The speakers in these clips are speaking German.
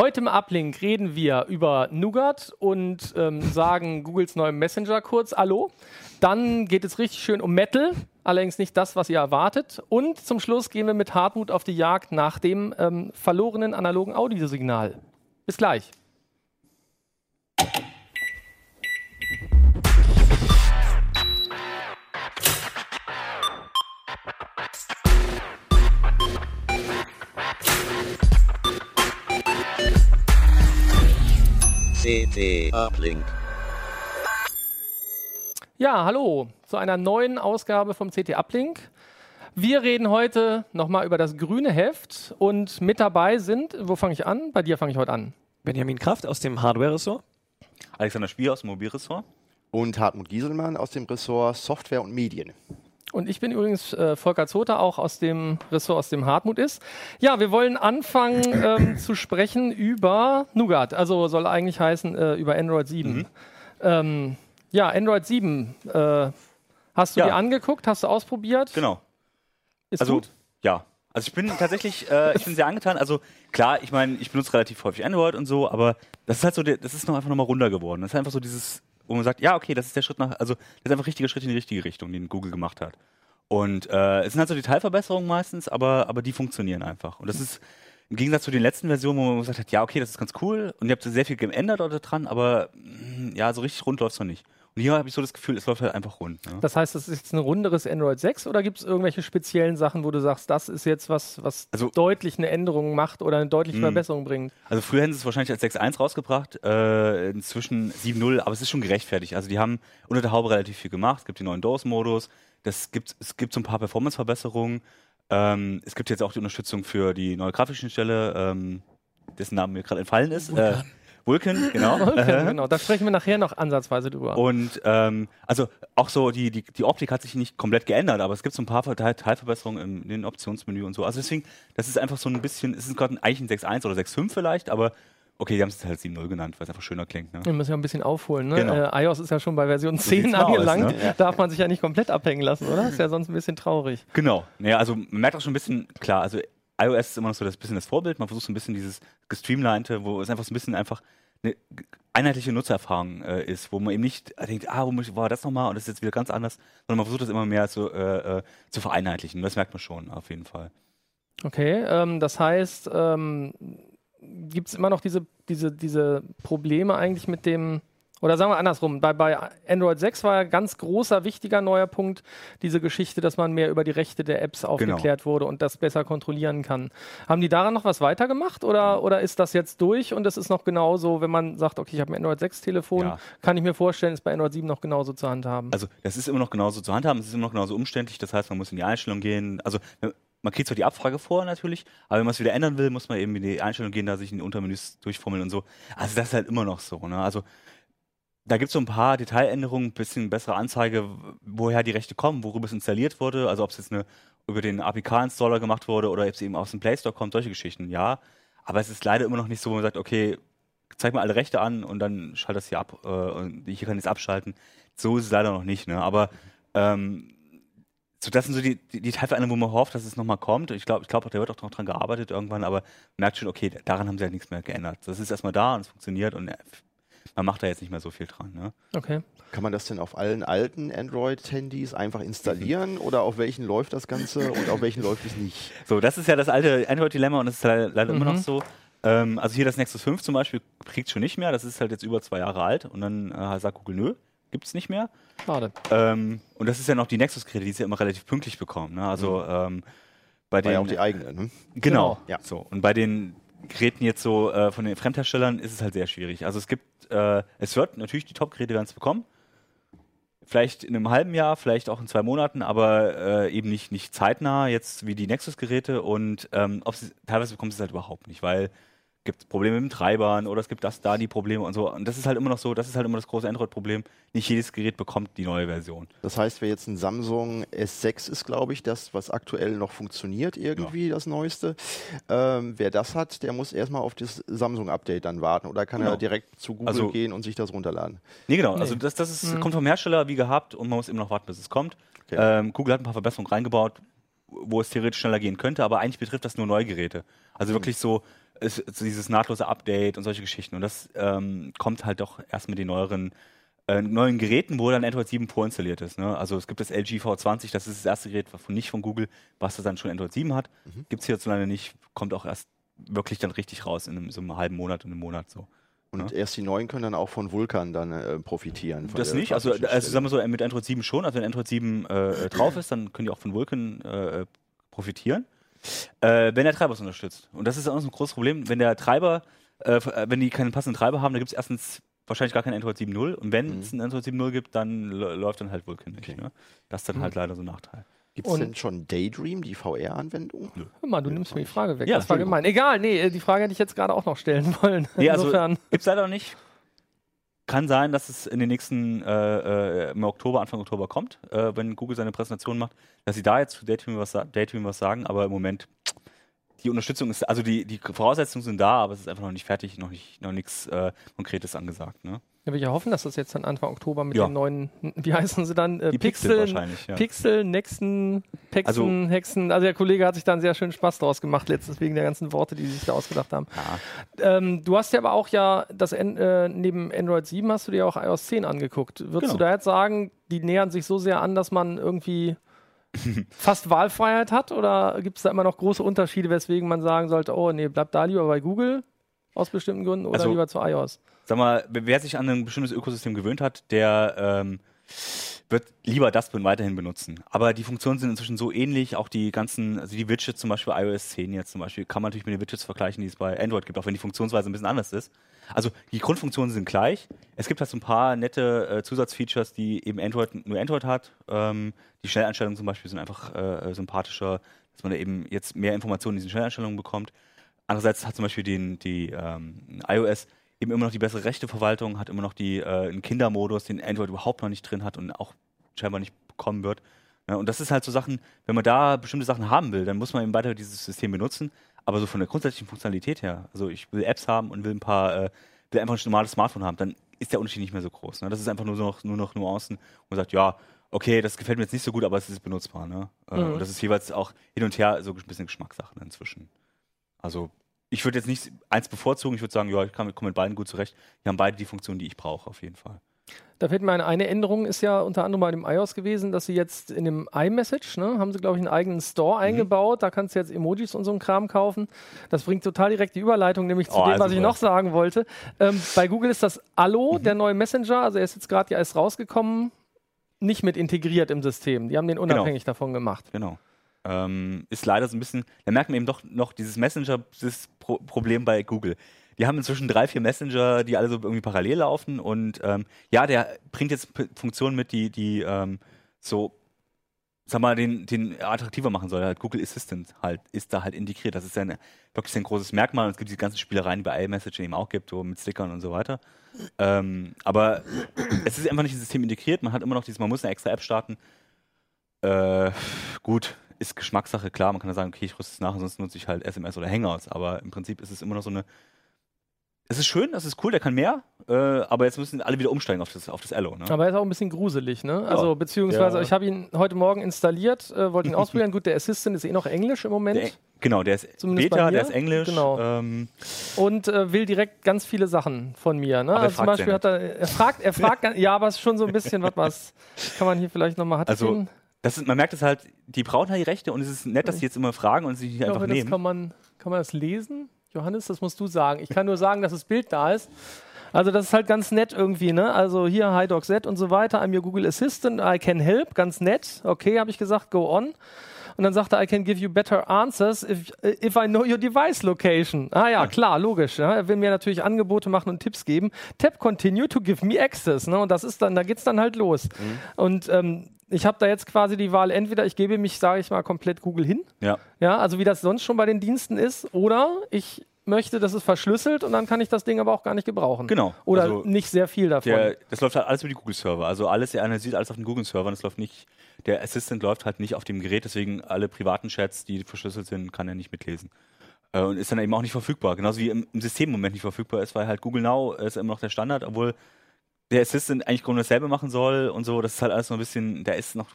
Heute im Uplink reden wir über Nougat und ähm, sagen Googles neuen Messenger kurz Hallo. Dann geht es richtig schön um Metal, allerdings nicht das, was ihr erwartet. Und zum Schluss gehen wir mit Hartmut auf die Jagd nach dem ähm, verlorenen analogen Audiosignal. Bis gleich. CT Uplink. Ja, hallo zu einer neuen Ausgabe vom CT Uplink. Wir reden heute nochmal über das grüne Heft und mit dabei sind, wo fange ich an? Bei dir fange ich heute an. Benjamin Kraft aus dem Hardware-Ressort. Alexander Spier aus dem Mobilressort. Und Hartmut Gieselmann aus dem Ressort Software und Medien. Und ich bin übrigens äh, Volker Zota, auch aus dem Ressort, aus dem Hartmut ist. Ja, wir wollen anfangen ähm, zu sprechen über Nougat. Also soll eigentlich heißen äh, über Android 7. Mhm. Ähm, ja, Android 7. Äh, hast du Ja. dir angeguckt? Hast du ausprobiert? Genau. Ist Also, gut? ja. Also ich bin tatsächlich, äh, ich bin sehr angetan. Also klar, ich meine, ich benutze relativ häufig Android und so, aber das ist halt so, das ist noch einfach nochmal runder geworden. Das ist einfach so dieses, wo man sagt, ja, okay, das ist der Schritt nach, also das ist einfach ein richtiger Schritt in die richtige Richtung, den Google gemacht hat. Und äh, es sind halt so Detailverbesserungen meistens, aber, aber die funktionieren einfach. Und das ist im Gegensatz zu den letzten Versionen, wo man gesagt hat, ja, okay, das ist ganz cool und ihr habt sehr viel geändert dort dran, aber mh, ja, so richtig rund läuft es noch nicht. Und hier habe ich so das Gefühl, es läuft halt einfach rund. Ne? Das heißt, das ist jetzt ein runderes Android 6 oder gibt es irgendwelche speziellen Sachen, wo du sagst, das ist jetzt was, was Also- deutlich eine Änderung macht oder eine deutliche Hm. Verbesserung bringt? Also früher hätten sie es wahrscheinlich als 6.1 rausgebracht, äh, inzwischen 7.0, aber es ist schon gerechtfertigt. Also die haben unter der Haube relativ viel gemacht. Es gibt den neuen DOS-Modus, das gibt, es gibt so ein paar Performance-Verbesserungen. Ähm, es gibt jetzt auch die Unterstützung für die neue Grafikschnittstelle, ähm, dessen Name mir gerade entfallen ist. Äh, Vulkan, genau. Okay, genau, da sprechen wir nachher noch ansatzweise drüber. Und ähm, also auch so, die, die, die Optik hat sich nicht komplett geändert, aber es gibt so ein paar Teil- Teilverbesserungen im, in den Optionsmenü und so. Also deswegen, das ist einfach so ein bisschen, es ist gerade ein- eigentlich ein 6.1 oder 6.5 vielleicht, aber okay, die haben es halt 7.0 genannt, weil es einfach schöner klingt. Ne? Wir müssen ja ein bisschen aufholen. Ne? Genau. Äh, iOS ist ja schon bei Version 10 sieht's mal aus, angelangt. ne? Darf man sich ja nicht komplett abhängen lassen, oder? Ist ja sonst ein bisschen traurig. Genau. Naja, also man merkt auch schon ein bisschen, klar, also iOS ist immer noch so das bisschen das Vorbild, man versucht so ein bisschen dieses gestreamlinete, wo es einfach so ein bisschen einfach eine einheitliche Nutzererfahrung äh, ist, wo man eben nicht denkt, ah, wo muss war das nochmal und das ist jetzt wieder ganz anders, sondern man versucht das immer mehr zu, äh, äh, zu vereinheitlichen. Das merkt man schon, auf jeden Fall. Okay, ähm, das heißt, ähm, gibt es immer noch diese, diese, diese Probleme eigentlich mit dem, oder sagen wir andersrum, bei, bei Android 6 war ja ganz großer, wichtiger neuer Punkt diese Geschichte, dass man mehr über die Rechte der Apps Genau. aufgeklärt wurde und das besser kontrollieren kann. Haben die daran noch was weitergemacht oder, oder ist das jetzt durch und es ist noch genauso, wenn man sagt, okay, ich habe ein Android 6 Telefon, Ja. kann ich mir vorstellen, ist bei Android 7 noch genauso zu handhaben. Also das ist immer noch genauso zu handhaben, es ist immer noch genauso umständlich, das heißt, man muss in die Einstellung gehen, also man kriegt zwar die Abfrage vor natürlich, aber wenn man es wieder ändern will, muss man eben in die Einstellung gehen, da sich in die Untermenüs durchfummeln und so. Also das ist halt immer noch so. Ne? Also da gibt es so ein paar Detailänderungen, ein bisschen bessere Anzeige, woher die Rechte kommen, worüber es installiert wurde, also ob es jetzt eine, über den APK-Installer gemacht wurde oder ob es eben aus dem Play Store kommt, solche Geschichten, ja. Aber es ist leider immer noch nicht so, wo man sagt, okay, zeig mal alle Rechte an und dann schalt das hier ab äh, und ich kann jetzt abschalten. So ist es leider noch nicht, ne? Aber ähm, so, das sind so die, die, die Teilveränderungen, wo man hofft, dass es nochmal kommt. Ich glaube, ich glaube, da wird auch noch dran gearbeitet irgendwann, aber merkt schon, okay, daran haben sie halt nichts mehr geändert. Das ist erstmal da und es funktioniert und äh, man macht da jetzt nicht mehr so viel dran. Ne? okay. Kann man das denn auf allen alten Android-Handys einfach installieren oder auf welchen läuft das Ganze und auf welchen läuft es nicht? So, das ist ja das alte Android-Dilemma und das ist leider, leider immer Mhm. noch so. Ähm, also hier das Nexus 5 zum Beispiel kriegt schon nicht mehr. Das ist halt jetzt über zwei Jahre alt und dann äh, sagt Google, nö, gibt's nicht mehr. Schade. Ähm, und das ist ja noch die Nexus-Geräte, die sie ja immer relativ pünktlich bekommen. Ne? Also ähm, bei War den ja auch die eigene, ne? Genau. Ja. So. Und bei den Geräten jetzt so äh, von den Fremdherstellern ist es halt sehr schwierig. Also es gibt, äh, es wird natürlich die Top-Geräte werden es bekommen. Vielleicht in einem halben Jahr, vielleicht auch in zwei Monaten, aber äh, eben nicht, nicht zeitnah jetzt wie die Nexus-Geräte und ähm, teilweise bekommen sie es halt überhaupt nicht, weil gibt Probleme mit den Treibern oder es gibt das, da die Probleme und so. Und das ist halt immer noch so, das ist halt immer das große Android-Problem. Nicht jedes Gerät bekommt die neue Version. Das heißt, wer jetzt ein Samsung S6 ist, glaube ich, das, was aktuell noch funktioniert, irgendwie das Neueste. Ähm, wer das hat, der muss erstmal auf das Samsung-Update dann warten oder kann Genau. er direkt zu Google Also- gehen und sich das runterladen. Nee, genau. Nee. Also das, das ist, Mhm. kommt vom Hersteller wie gehabt und man muss eben noch warten, bis es kommt. Okay. Ähm, Google hat ein paar Verbesserungen reingebaut. wo es theoretisch schneller gehen könnte, aber eigentlich betrifft das nur Neugeräte. Also wirklich so, ist, ist dieses nahtlose Update und solche Geschichten. Und das ähm, kommt halt doch erst mit den neueren äh, neuen Geräten, wo dann Android 7 vorinstalliert ist. Ne? Also es gibt das LG V20, das ist das erste Gerät von nicht von Google, was das dann schon Android 7 hat. Mhm. Gibt es hierzulande nicht, kommt auch erst wirklich dann richtig raus in einem, so einem halben Monat und einem Monat so. Und ja. erst die neuen können dann auch von Vulkan dann äh, profitieren. Das nicht, also, also sagen wir so, mit Android 7 schon, also wenn Android 7 äh, drauf ist, dann können die auch von Vulkan äh, profitieren. Äh, wenn der Treiber es unterstützt. Und das ist auch so ein großes Problem, wenn der Treiber, äh, wenn die keinen passenden Treiber haben, dann gibt es erstens wahrscheinlich gar kein Android 7.0 und wenn mhm. es ein Android 7.0 gibt, dann läuft dann halt Vulkan nicht. Okay. Ne? Das ist dann mhm. halt leider so ein Nachteil. Gibt es denn schon Daydream, die VR-Anwendung? Hör mal, du nimmst mir die Frage weg. Ja, das war gemein. Egal, nee, die Frage hätte ich jetzt gerade auch noch stellen wollen. Nee, also Insofern. Gibt es leider noch nicht. Kann sein, dass es in den nächsten äh, äh, im Oktober, Anfang Oktober kommt, äh, wenn Google seine Präsentation macht, dass sie da jetzt zu Daydream was, Daydream was sagen, aber im Moment die Unterstützung ist, also die, die Voraussetzungen sind da, aber es ist einfach noch nicht fertig, noch nicht noch nichts äh, Konkretes angesagt. Ne? Ja, wir hoffen, dass das jetzt dann Anfang Oktober mit ja. den neuen, wie heißen sie dann? Äh, Pixel, Pixel, wahrscheinlich, ja. Pixel, Nexen, Pexen, also, Hexen. Also der Kollege hat sich da einen sehr schönen Spaß draus gemacht letztens wegen der ganzen Worte, die sie sich da ausgedacht haben. Ja. Ähm, du hast ja aber auch ja das äh, neben Android 7 hast du dir auch iOS 10 angeguckt. Würdest genau. du da jetzt sagen, die nähern sich so sehr an, dass man irgendwie fast Wahlfreiheit hat? Oder gibt es da immer noch große Unterschiede, weswegen man sagen sollte, oh nee, bleib da lieber bei Google aus bestimmten Gründen oder also, lieber zu iOS? Sag mal, wer sich an ein bestimmtes Ökosystem gewöhnt hat, der ähm, wird lieber das weiterhin benutzen. Aber die Funktionen sind inzwischen so ähnlich, auch die ganzen, also die Widgets zum Beispiel, iOS 10 jetzt zum Beispiel, kann man natürlich mit den Widgets vergleichen, die es bei Android gibt, auch wenn die Funktionsweise ein bisschen anders ist. Also die Grundfunktionen sind gleich. Es gibt halt so ein paar nette äh, Zusatzfeatures, die eben Android nur Android hat. Ähm, die Schnelleinstellungen zum Beispiel sind einfach äh, sympathischer, dass man eben jetzt mehr Informationen in diesen Schnelleinstellungen bekommt. Andererseits hat zum Beispiel den, die ähm, iOS eben immer noch die bessere Rechteverwaltung, hat immer noch die, äh, einen Kindermodus, den Android überhaupt noch nicht drin hat und auch scheinbar nicht bekommen wird. Ja, und das ist halt so Sachen, wenn man da bestimmte Sachen haben will, dann muss man eben weiter dieses System benutzen. Aber so von der grundsätzlichen Funktionalität her, also ich will Apps haben und will ein paar, äh, will einfach ein normales Smartphone haben, dann ist der Unterschied nicht mehr so groß. Ne? Das ist einfach nur, so noch, nur noch Nuancen und man sagt, ja, okay, das gefällt mir jetzt nicht so gut, aber es ist benutzbar. Ne? Äh, mhm. Und das ist jeweils auch hin und her so ein bisschen Geschmackssache inzwischen. Also ich würde jetzt nicht eins bevorzugen, ich würde sagen, ja, ich komme mit beiden gut zurecht. Die haben beide die Funktion, die ich brauche, auf jeden Fall. Da fällt mir eine, eine Änderung, ist ja unter anderem bei dem iOS gewesen, dass sie jetzt in dem iMessage, ne, haben sie, glaube ich, einen eigenen Store mhm. eingebaut. Da kannst du jetzt Emojis und so einen Kram kaufen. Das bringt total direkt die Überleitung, nämlich zu oh, dem, was ich noch sagen wollte. Ähm, bei Google ist das Allo, mhm. der neue Messenger, also er ist jetzt gerade ja erst rausgekommen, nicht mit integriert im System. Die haben den genau. unabhängig genau. davon gemacht. Genau ähm, ist leider so ein bisschen, da merkt man eben doch noch dieses Messenger-Problem bei Google. Die haben inzwischen drei, vier Messenger, die alle so irgendwie parallel laufen und ähm, ja, der bringt jetzt Funktionen mit, die, die ähm, so, sag mal, den, den attraktiver machen soll. Halt Google Assistant halt, ist da halt integriert. Das ist ein, wirklich ein großes Merkmal und es gibt die ganzen Spielereien, die bei iMessage eben auch gibt, so mit Stickern und so weiter. Ähm, aber es ist einfach nicht im System integriert. Man hat immer noch dieses, man muss eine extra App starten. Äh, gut, ist Geschmackssache, klar, man kann ja sagen, okay, ich rüste es nach, sonst nutze ich halt SMS oder Hangouts, aber im Prinzip ist es immer noch so eine. Es ist schön, das ist cool, der kann mehr, äh, aber jetzt müssen alle wieder umsteigen auf das, auf das Ello. Ne? Aber er ist auch ein bisschen gruselig, ne? Also, ja. beziehungsweise, ja. ich habe ihn heute Morgen installiert, äh, wollte ihn ausprobieren. Gut, der Assistant ist eh noch Englisch im Moment. Der, genau, der ist Zumindest Beta, der ist Englisch. Genau. Ähm, und äh, will direkt ganz viele Sachen von mir. Ne? Also zum Beispiel hat er, er fragt, er fragt, ja, aber es ist schon so ein bisschen, was, was kann man hier vielleicht nochmal, hat also, das ist, man merkt es halt, die brauchen halt die Rechte und es ist nett, dass sie jetzt immer fragen und sich die einfach glaube, nehmen. Kann man, kann man das lesen? Johannes, das musst du sagen. Ich kann nur sagen, dass das Bild da ist. Also das ist halt ganz nett irgendwie, ne? Also hier HiDocZ und so weiter. I'm your Google Assistant, I can help, ganz nett. Okay, habe ich gesagt, go on. Und dann sagt er, I can give you better answers if, if I know your device location. Ah ja, klar, logisch. Ja. Er will mir natürlich Angebote machen und Tipps geben. Tap continue to give me access. Ne? Und das ist dann, da geht's dann halt los. Mhm. Und ähm, ich habe da jetzt quasi die Wahl, entweder ich gebe mich, sage ich mal, komplett Google hin. Ja. Ja, also wie das sonst schon bei den Diensten ist, oder ich möchte, das ist verschlüsselt und dann kann ich das Ding aber auch gar nicht gebrauchen. Genau. Oder also nicht sehr viel davon. Der, das läuft halt alles über die Google-Server. Also alles, er analysiert alles auf den Google-Servern. Das läuft nicht, der Assistant läuft halt nicht auf dem Gerät, deswegen alle privaten Chats, die verschlüsselt sind, kann er nicht mitlesen. Äh, und ist dann eben auch nicht verfügbar. Genauso wie im, im System im Moment nicht verfügbar ist, weil halt Google Now ist immer noch der Standard, obwohl der Assistant eigentlich genau dasselbe machen soll und so. Das ist halt alles so ein bisschen, da ist noch.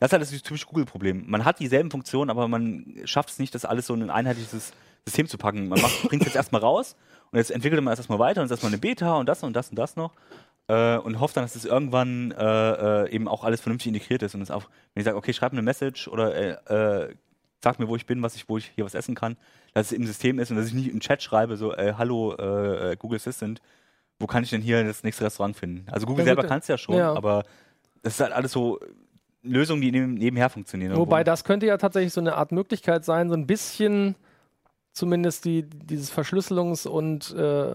Das ist halt das typische Google-Problem. Man hat dieselben Funktionen, aber man schafft es nicht, das alles so in ein einheitliches System zu packen. Man bringt es jetzt erstmal raus und jetzt entwickelt man es erstmal weiter und ist erstmal eine Beta und das und das und das noch. Äh, und hofft dann, dass es irgendwann äh, äh, eben auch alles vernünftig integriert ist. Und es auch, wenn ich sage, okay, schreib eine Message oder äh, äh, sag mir, wo ich bin, was ich, wo ich hier was essen kann, dass es im System ist und dass ich nicht im Chat schreibe, so, äh, hallo Google Assistant, wo kann ich denn hier das nächste Restaurant finden? Also Google Ja, selber kann es ja schon, ja. aber das ist halt alles so Lösungen, die neben, nebenher funktionieren. Wobei Wo- das könnte ja tatsächlich so eine Art Möglichkeit sein, so ein bisschen zumindest die, dieses Verschlüsselungs- und äh,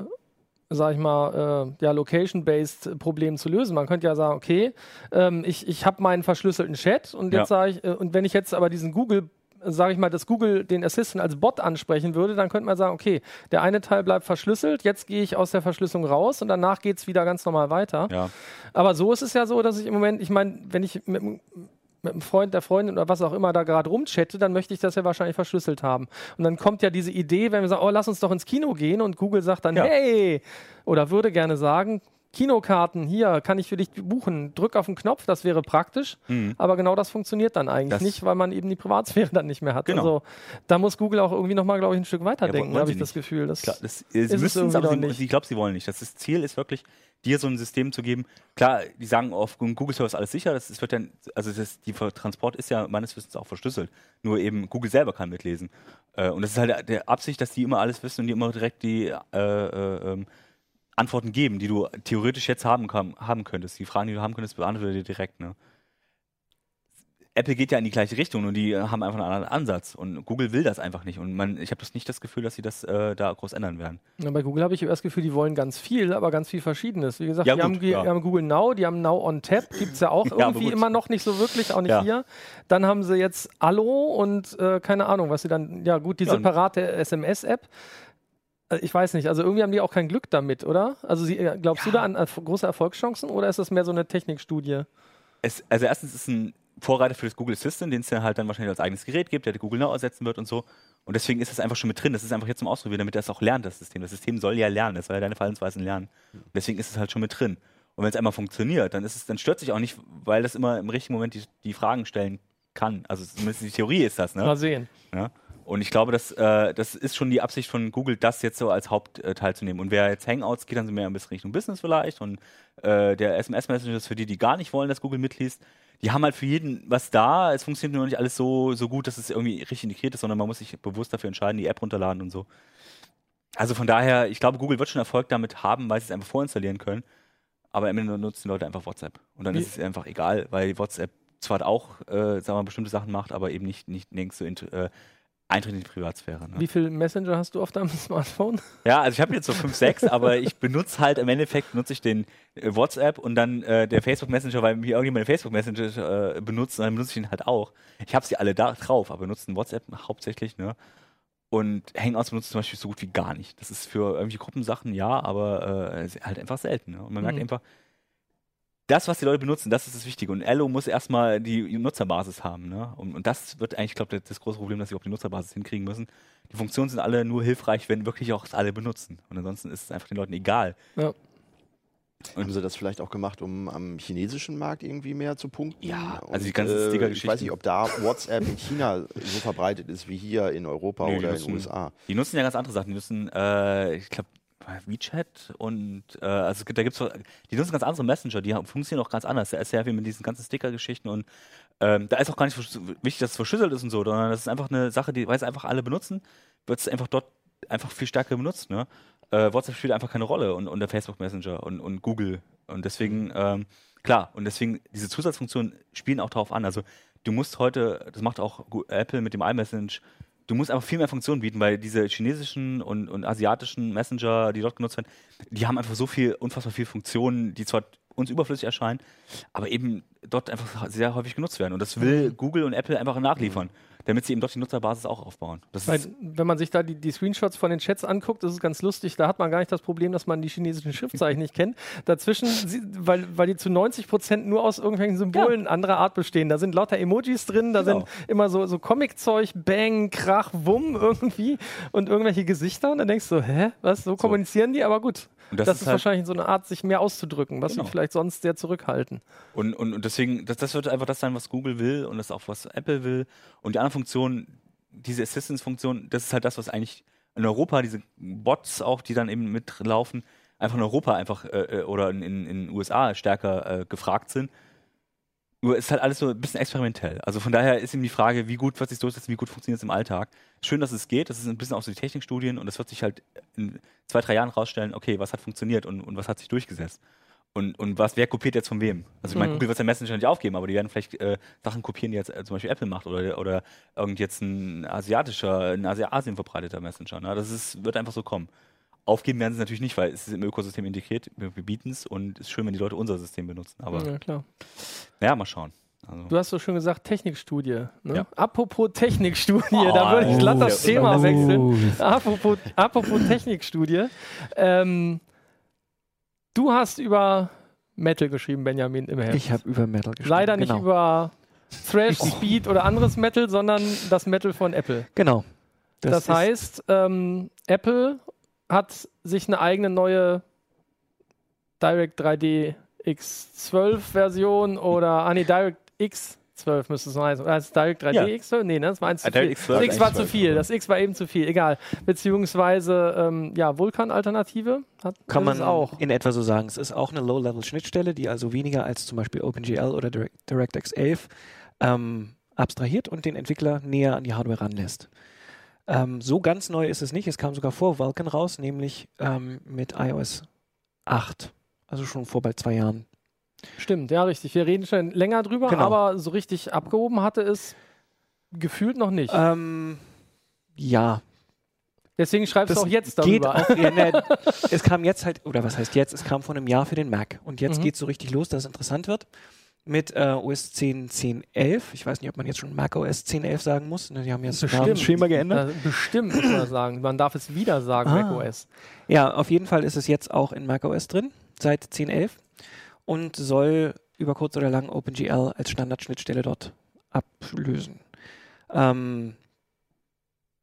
sag ich mal, äh, ja, location-based Problem zu lösen. Man könnte ja sagen, okay, ähm, ich, ich habe meinen verschlüsselten Chat und jetzt Ja. sage ich, äh, und wenn ich jetzt aber diesen Google sage ich mal, dass Google den Assistant als Bot ansprechen würde, dann könnte man sagen, okay, der eine Teil bleibt verschlüsselt, jetzt gehe ich aus der Verschlüsselung raus und danach geht es wieder ganz normal weiter. ja. Aber so ist es ja so, dass ich im Moment, ich meine, wenn ich mit, mit einem Freund, der Freundin oder was auch immer da gerade rumchatte, dann möchte ich das ja wahrscheinlich verschlüsselt haben. Und dann kommt ja diese Idee, wenn wir sagen, oh, lass uns doch ins Kino gehen und Google sagt dann, Ja. hey, oder würde gerne sagen, Kinokarten, hier kann ich für dich buchen. Drück auf den Knopf, das wäre praktisch. Mhm. Aber genau das funktioniert dann eigentlich Das- nicht, weil man eben die Privatsphäre dann nicht mehr hat. Genau. Also da muss Google auch irgendwie nochmal, glaube ich, ein Stück weiterdenken, wollen habe ich das nicht. Gefühl. Das Klar, das, ist müssen es, aber sie, ich glaube, sie wollen nicht. Das, Ziel ist wirklich, dir so ein System zu geben. Klar, die sagen auf Google Server ist alles sicher. Das ist, wird dann, also das, die Transport ist ja meines Wissens auch verschlüsselt. Nur eben Google selber kann mitlesen. Äh, und das ist halt der, der Absicht, dass die immer alles wissen und die immer direkt die äh, äh, ähm, Antworten geben, die du theoretisch jetzt haben, kann, haben könntest. Die Fragen, die du haben könntest, beantwortet dir direkt. Ne? Apple geht ja in die gleiche Richtung und die haben einfach einen anderen Ansatz. Und Google will das einfach nicht. Und man, ich habe das nicht das Gefühl, dass sie das äh, da groß ändern werden. Ja, bei Google habe ich das Gefühl, die wollen ganz viel, aber ganz viel Verschiedenes. Wie gesagt, Ja, die, gut, haben, die ja. haben Google Now, die haben Now on Tap, gibt es ja auch irgendwie immer noch nicht so wirklich, auch nicht hier. Dann haben sie jetzt Allo und äh, keine Ahnung, was sie dann, ja gut, die separate SMS-App. Äh, Ich weiß nicht, also irgendwie haben die auch kein Glück damit, oder? Also sie, äh, glaubst du da an große Erfolgschancen oder ist das mehr so eine Technikstudie? Es, also erstens ist es ein Vorreiter für das Google Assistant, den es dann halt dann wahrscheinlich als eigenes Gerät gibt, der die Google Now ersetzen wird und so. Und deswegen ist es einfach schon mit drin. Das ist einfach jetzt zum Ausprobieren, damit er es auch lernt, das System. Das System soll ja lernen, es soll ja deine Verhaltensweisen lernen. Und deswegen ist es halt schon mit drin. Und wenn es einmal funktioniert, dann ist es, dann stört sich auch nicht, weil das immer im richtigen Moment die, die Fragen stellen kann. Also zumindest die Theorie ist das, ne? Mal sehen. Ja? Und ich glaube, das, äh, das ist schon die Absicht von Google, das jetzt so als Hauptteil zu nehmen. Und wer jetzt Hangouts geht, dann so mehr ein bisschen Richtung Business vielleicht. Und äh, der SMS-Messenger ist für die, die gar nicht wollen, dass Google mitliest. Die haben halt für jeden was da. Es funktioniert nur nicht alles so, so gut, dass es irgendwie richtig integriert ist, sondern man muss sich bewusst dafür entscheiden, die App runterladen und so. Also von daher, ich glaube, Google wird schon Erfolg damit haben, weil sie es einfach vorinstallieren können. Aber am Ende nutzen die Leute einfach WhatsApp. Und dann Wie- ist es einfach egal, weil WhatsApp zwar auch, äh, sagen wir mal, bestimmte Sachen macht, aber eben nicht, nicht nirgends so äh, Eintritt in die Privatsphäre. Ne? Wie viel Messenger hast du auf deinem Smartphone? Ja, also ich habe jetzt so 5, 6, aber ich benutze halt im Endeffekt nutze ich den äh, WhatsApp und dann äh, der Facebook Messenger, weil mir irgendjemand den Facebook Messenger äh, benutzt, dann benutze ich ihn halt auch. Ich habe sie alle da drauf, aber benutze den WhatsApp hauptsächlich, ne? Und Hangouts benutze ich zum Beispiel so gut wie gar nicht. Das ist für irgendwelche Gruppensachen ja, aber äh, halt einfach selten. Ne? Und man merkt Mhm. einfach, das, was die Leute benutzen, das ist das Wichtige. Und Allo muss erstmal die Nutzerbasis haben. Ne? Und, und das wird eigentlich, ich glaube, das große Problem, dass sie auch die Nutzerbasis hinkriegen müssen. Die Funktionen sind alle nur hilfreich, wenn wirklich auch es alle benutzen. Und ansonsten ist es einfach den Leuten egal. Haben sie das vielleicht auch gemacht, um am chinesischen Markt irgendwie mehr zu punkten? Ja, Und, also die ganzen äh, Ich Sticker-Geschichten. weiß nicht, ob da WhatsApp in China so verbreitet ist wie hier in Europa die oder in nutzen- den USA. Die nutzen ja ganz andere Sachen. Die nutzen, äh, ich glaube, WeChat und äh, also es gibt, da gibt's so- die nutzen ganz andere Messenger, die funktionieren auch ganz anders. Da ist sehr viel mit diesen ganzen Sticker-Geschichten und ähm, da ist auch gar nicht wichtig, dass es verschlüsselt ist und so, sondern das ist einfach eine Sache, die, weil es einfach alle benutzen, wird es einfach dort einfach viel stärker benutzt. Ne? Äh, WhatsApp spielt einfach keine Rolle und, und der Facebook Messenger und, und Google. Und deswegen, ähm, klar, und deswegen, diese Zusatzfunktionen spielen auch darauf an. Also du musst heute, das macht auch Apple mit dem iMessage, du musst einfach viel mehr Funktionen bieten, weil diese chinesischen und, und asiatischen Messenger, die dort genutzt werden, die haben einfach so viel, unfassbar viele Funktionen, die zwar uns überflüssig erscheinen, aber eben dort einfach sehr häufig genutzt werden. Und das will Google und Apple einfach nachliefern, damit sie eben dort die Nutzerbasis auch aufbauen. Das Weil, ist, wenn man sich da die, die Screenshots von den Chats anguckt, das ist ganz lustig. Da hat man gar nicht das Problem, dass man die chinesischen Schriftzeichen nicht kennt. Dazwischen, weil, weil die zu 90 Prozent nur aus irgendwelchen Symbolen anderer Art bestehen. Da sind lauter Emojis drin, da Genau. sind immer so, so Comic-Zeug, Bang, Krach, Wumm irgendwie und irgendwelche Gesichter. Und dann denkst du, hä, was, so kommunizieren die? Aber gut. Das, das, ist, ist halt, wahrscheinlich so eine Art, sich mehr auszudrücken, was Genau. sie vielleicht sonst sehr zurückhalten. Und, und, und deswegen, das, das wird einfach das sein, was Google will und das auch, was Apple will. Und die anderen Funktionen, diese Assistance-Funktion, das ist halt das, was eigentlich in Europa, diese Bots auch, die dann eben mitlaufen, einfach in Europa einfach äh, äh, oder in den USA stärker äh, gefragt sind. Nur ist halt alles so ein bisschen experimentell. Also von daher ist eben die Frage, wie gut wird sich durchsetzen, wie gut funktioniert es im Alltag. Schön, dass es geht. Das ist ein bisschen auch so die Technikstudien und das wird sich halt in zwei, drei Jahren rausstellen, okay, was hat funktioniert und, und was hat sich durchgesetzt. Und, und was, wer kopiert jetzt von wem? Also ich meine, Mhm. Google wird sein Messenger nicht aufgeben, aber die werden vielleicht äh, Sachen kopieren, die jetzt äh, zum Beispiel Apple macht oder, oder irgend jetzt ein asiatischer, ein Asi Asien verbreiteter Messenger. Ne? Das ist, wird einfach so kommen. Aufgeben werden sie natürlich nicht, weil es ist im Ökosystem integriert, wir, wir bieten es und es ist schön, wenn die Leute unser System benutzen. Aber ja, klar. naja, mal schauen. Also, Du hast so schön gesagt, Technikstudie. Ne? Ja. Apropos Technikstudie, Oh, da würde ich glatt das oh. Thema Oh. wechseln. Apropos, apropos Technikstudie. Ähm, du hast über Metal geschrieben, Benjamin, im Heft. Ich habe über Metal geschrieben. Leider nicht genau. über Thrash, Speed oder anderes Metal, sondern das Metal von Apple. Genau. Das, ist- heißt, ähm, Apple hat sich eine eigene neue Direct 3D X12 Version oder, ah nee, Direct X12 müsste es noch heißen. Oder es Direct 3D Ja. X12? Nee, ne, das war eins zu viel. Direct Das X12, X war X12, zu viel, das X war eben zu viel, egal. Beziehungsweise, ähm, ja, Vulkan-Alternative hat Kann ist man auch. in etwa so sagen. Es ist auch eine Low-Level-Schnittstelle, die also weniger als zum Beispiel OpenGL oder Direct, DirectX 11 ähm, abstrahiert und den Entwickler näher an die Hardware ranlässt. Ähm, so ganz neu ist es nicht. Es kam sogar vor Vulkan raus, nämlich ähm, mit iOS 8. Also schon vor bald zwei Jahren. Stimmt, ja, richtig. Wir reden schon länger drüber, Genau. aber so richtig abgehoben hatte es gefühlt noch nicht. Ähm, ja, Deswegen schreibst du auch jetzt darüber. auch, ne, es kam jetzt halt, oder was heißt jetzt? Es kam vor einem Jahr für den Mac. Und jetzt Mhm. geht es so richtig los, dass es interessant wird. Mit äh, OS 10, 10, 11. Ich weiß nicht, ob man jetzt schon Mac OS 10, 11 sagen muss. Ne, Die haben jetzt das Bestimmt. Namensschema geändert. Ja, bestimmt, muss man sagen. Man darf es wieder sagen, Ah. macOS. Ja, auf jeden Fall ist es jetzt auch in Mac OS drin, seit 10, 11. Und soll über kurz oder lang OpenGL als Standardschnittstelle dort ablösen. Ähm,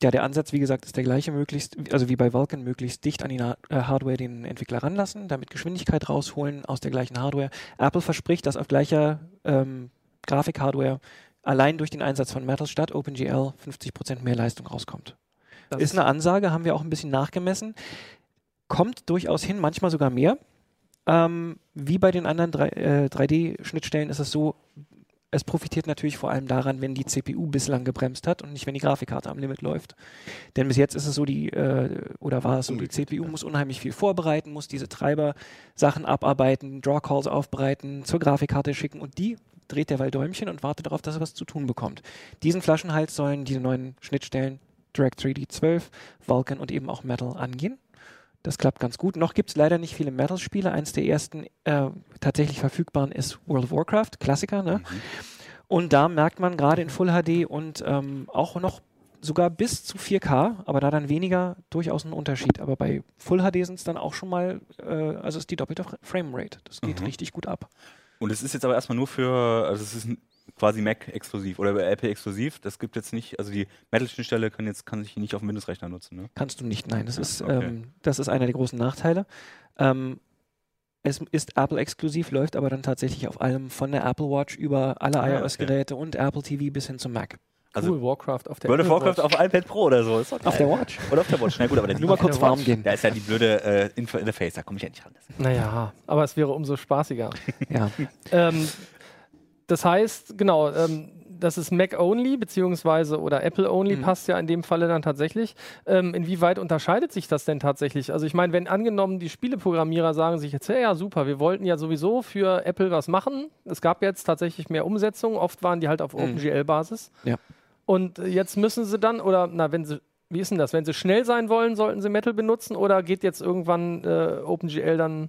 ja, der Ansatz, wie gesagt, ist der gleiche, möglichst, also wie bei Vulkan, möglichst dicht an die äh, Hardware den Entwickler ranlassen, damit Geschwindigkeit rausholen aus der gleichen Hardware. Apple verspricht, dass auf gleicher ähm, Grafikhardware allein durch den Einsatz von Metal statt OpenGL 50% mehr Leistung rauskommt. Das ist eine Ansage, haben wir auch ein bisschen nachgemessen. Kommt durchaus hin, manchmal sogar mehr. Ähm, wie bei den anderen äh, 3D-Schnittstellen ist es so, es profitiert natürlich vor allem daran, wenn die CPU bislang gebremst hat und nicht, wenn die Grafikkarte am Limit läuft. Denn bis jetzt ist es so, die, äh, oder war es so, die CPU muss unheimlich viel vorbereiten, muss diese Treiber-Sachen abarbeiten, Draw-Calls aufbereiten, zur Grafikkarte schicken und die dreht derweil Däumchen und wartet darauf, dass er was zu tun bekommt. Diesen Flaschenhals sollen diese neuen Schnittstellen Direct 3D 12, Vulkan und eben auch Metal angehen. Das klappt ganz gut. Noch gibt es leider nicht viele Metal-Spiele. Eins der ersten äh, tatsächlich verfügbaren ist World of Warcraft, Klassiker. Ne? Und da merkt man gerade in Full HD und ähm, auch noch sogar bis zu 4K, aber da dann weniger durchaus einen Unterschied. Aber bei Full HD sind es dann auch schon mal, äh, also ist die doppelte Fra- Framerate. Das geht Mhm. richtig gut ab. Und es ist jetzt aber erstmal nur für, also es ist quasi Mac-exklusiv oder Apple-exklusiv. Das gibt jetzt nicht, also die Metal-Schnittstelle kann jetzt kann sich nicht auf dem Windows-Rechner nutzen. Ne? Kannst du nicht, nein. Das, Ja, ist, okay. ähm, das ist einer der großen Nachteile. Ähm, es ist Apple-exklusiv, läuft aber dann tatsächlich auf allem von der Apple Watch über alle Ah, ja, iOS-Geräte und Apple TV bis hin zum Mac. Also cool, Warcraft auf der World of Apple Warcraft Watch. auf iPad Pro oder so. Auf der Watch. Oder auf der Watch. Na gut, aber Nur mal kurz warm gehen. Da ist ja die blöde äh, Info Interface, da komme ich ja nicht ran. Naja, aber es wäre umso spaßiger. Ja. ähm, das heißt, genau, ähm, das ist Mac-only, beziehungsweise oder Apple-only Mhm. passt ja in dem Falle dann tatsächlich. Ähm, inwieweit unterscheidet sich das denn tatsächlich? Also ich meine, wenn angenommen die Spieleprogrammierer sagen sich jetzt, ja, ja super, wir wollten ja sowieso für Apple was machen. Es gab jetzt tatsächlich mehr Umsetzungen, oft waren die halt auf Mhm. OpenGL-Basis. Ja. Und jetzt müssen sie dann, oder na, wenn sie, wie ist denn das? Wenn sie schnell sein wollen, sollten sie Metal benutzen oder geht jetzt irgendwann äh, OpenGL dann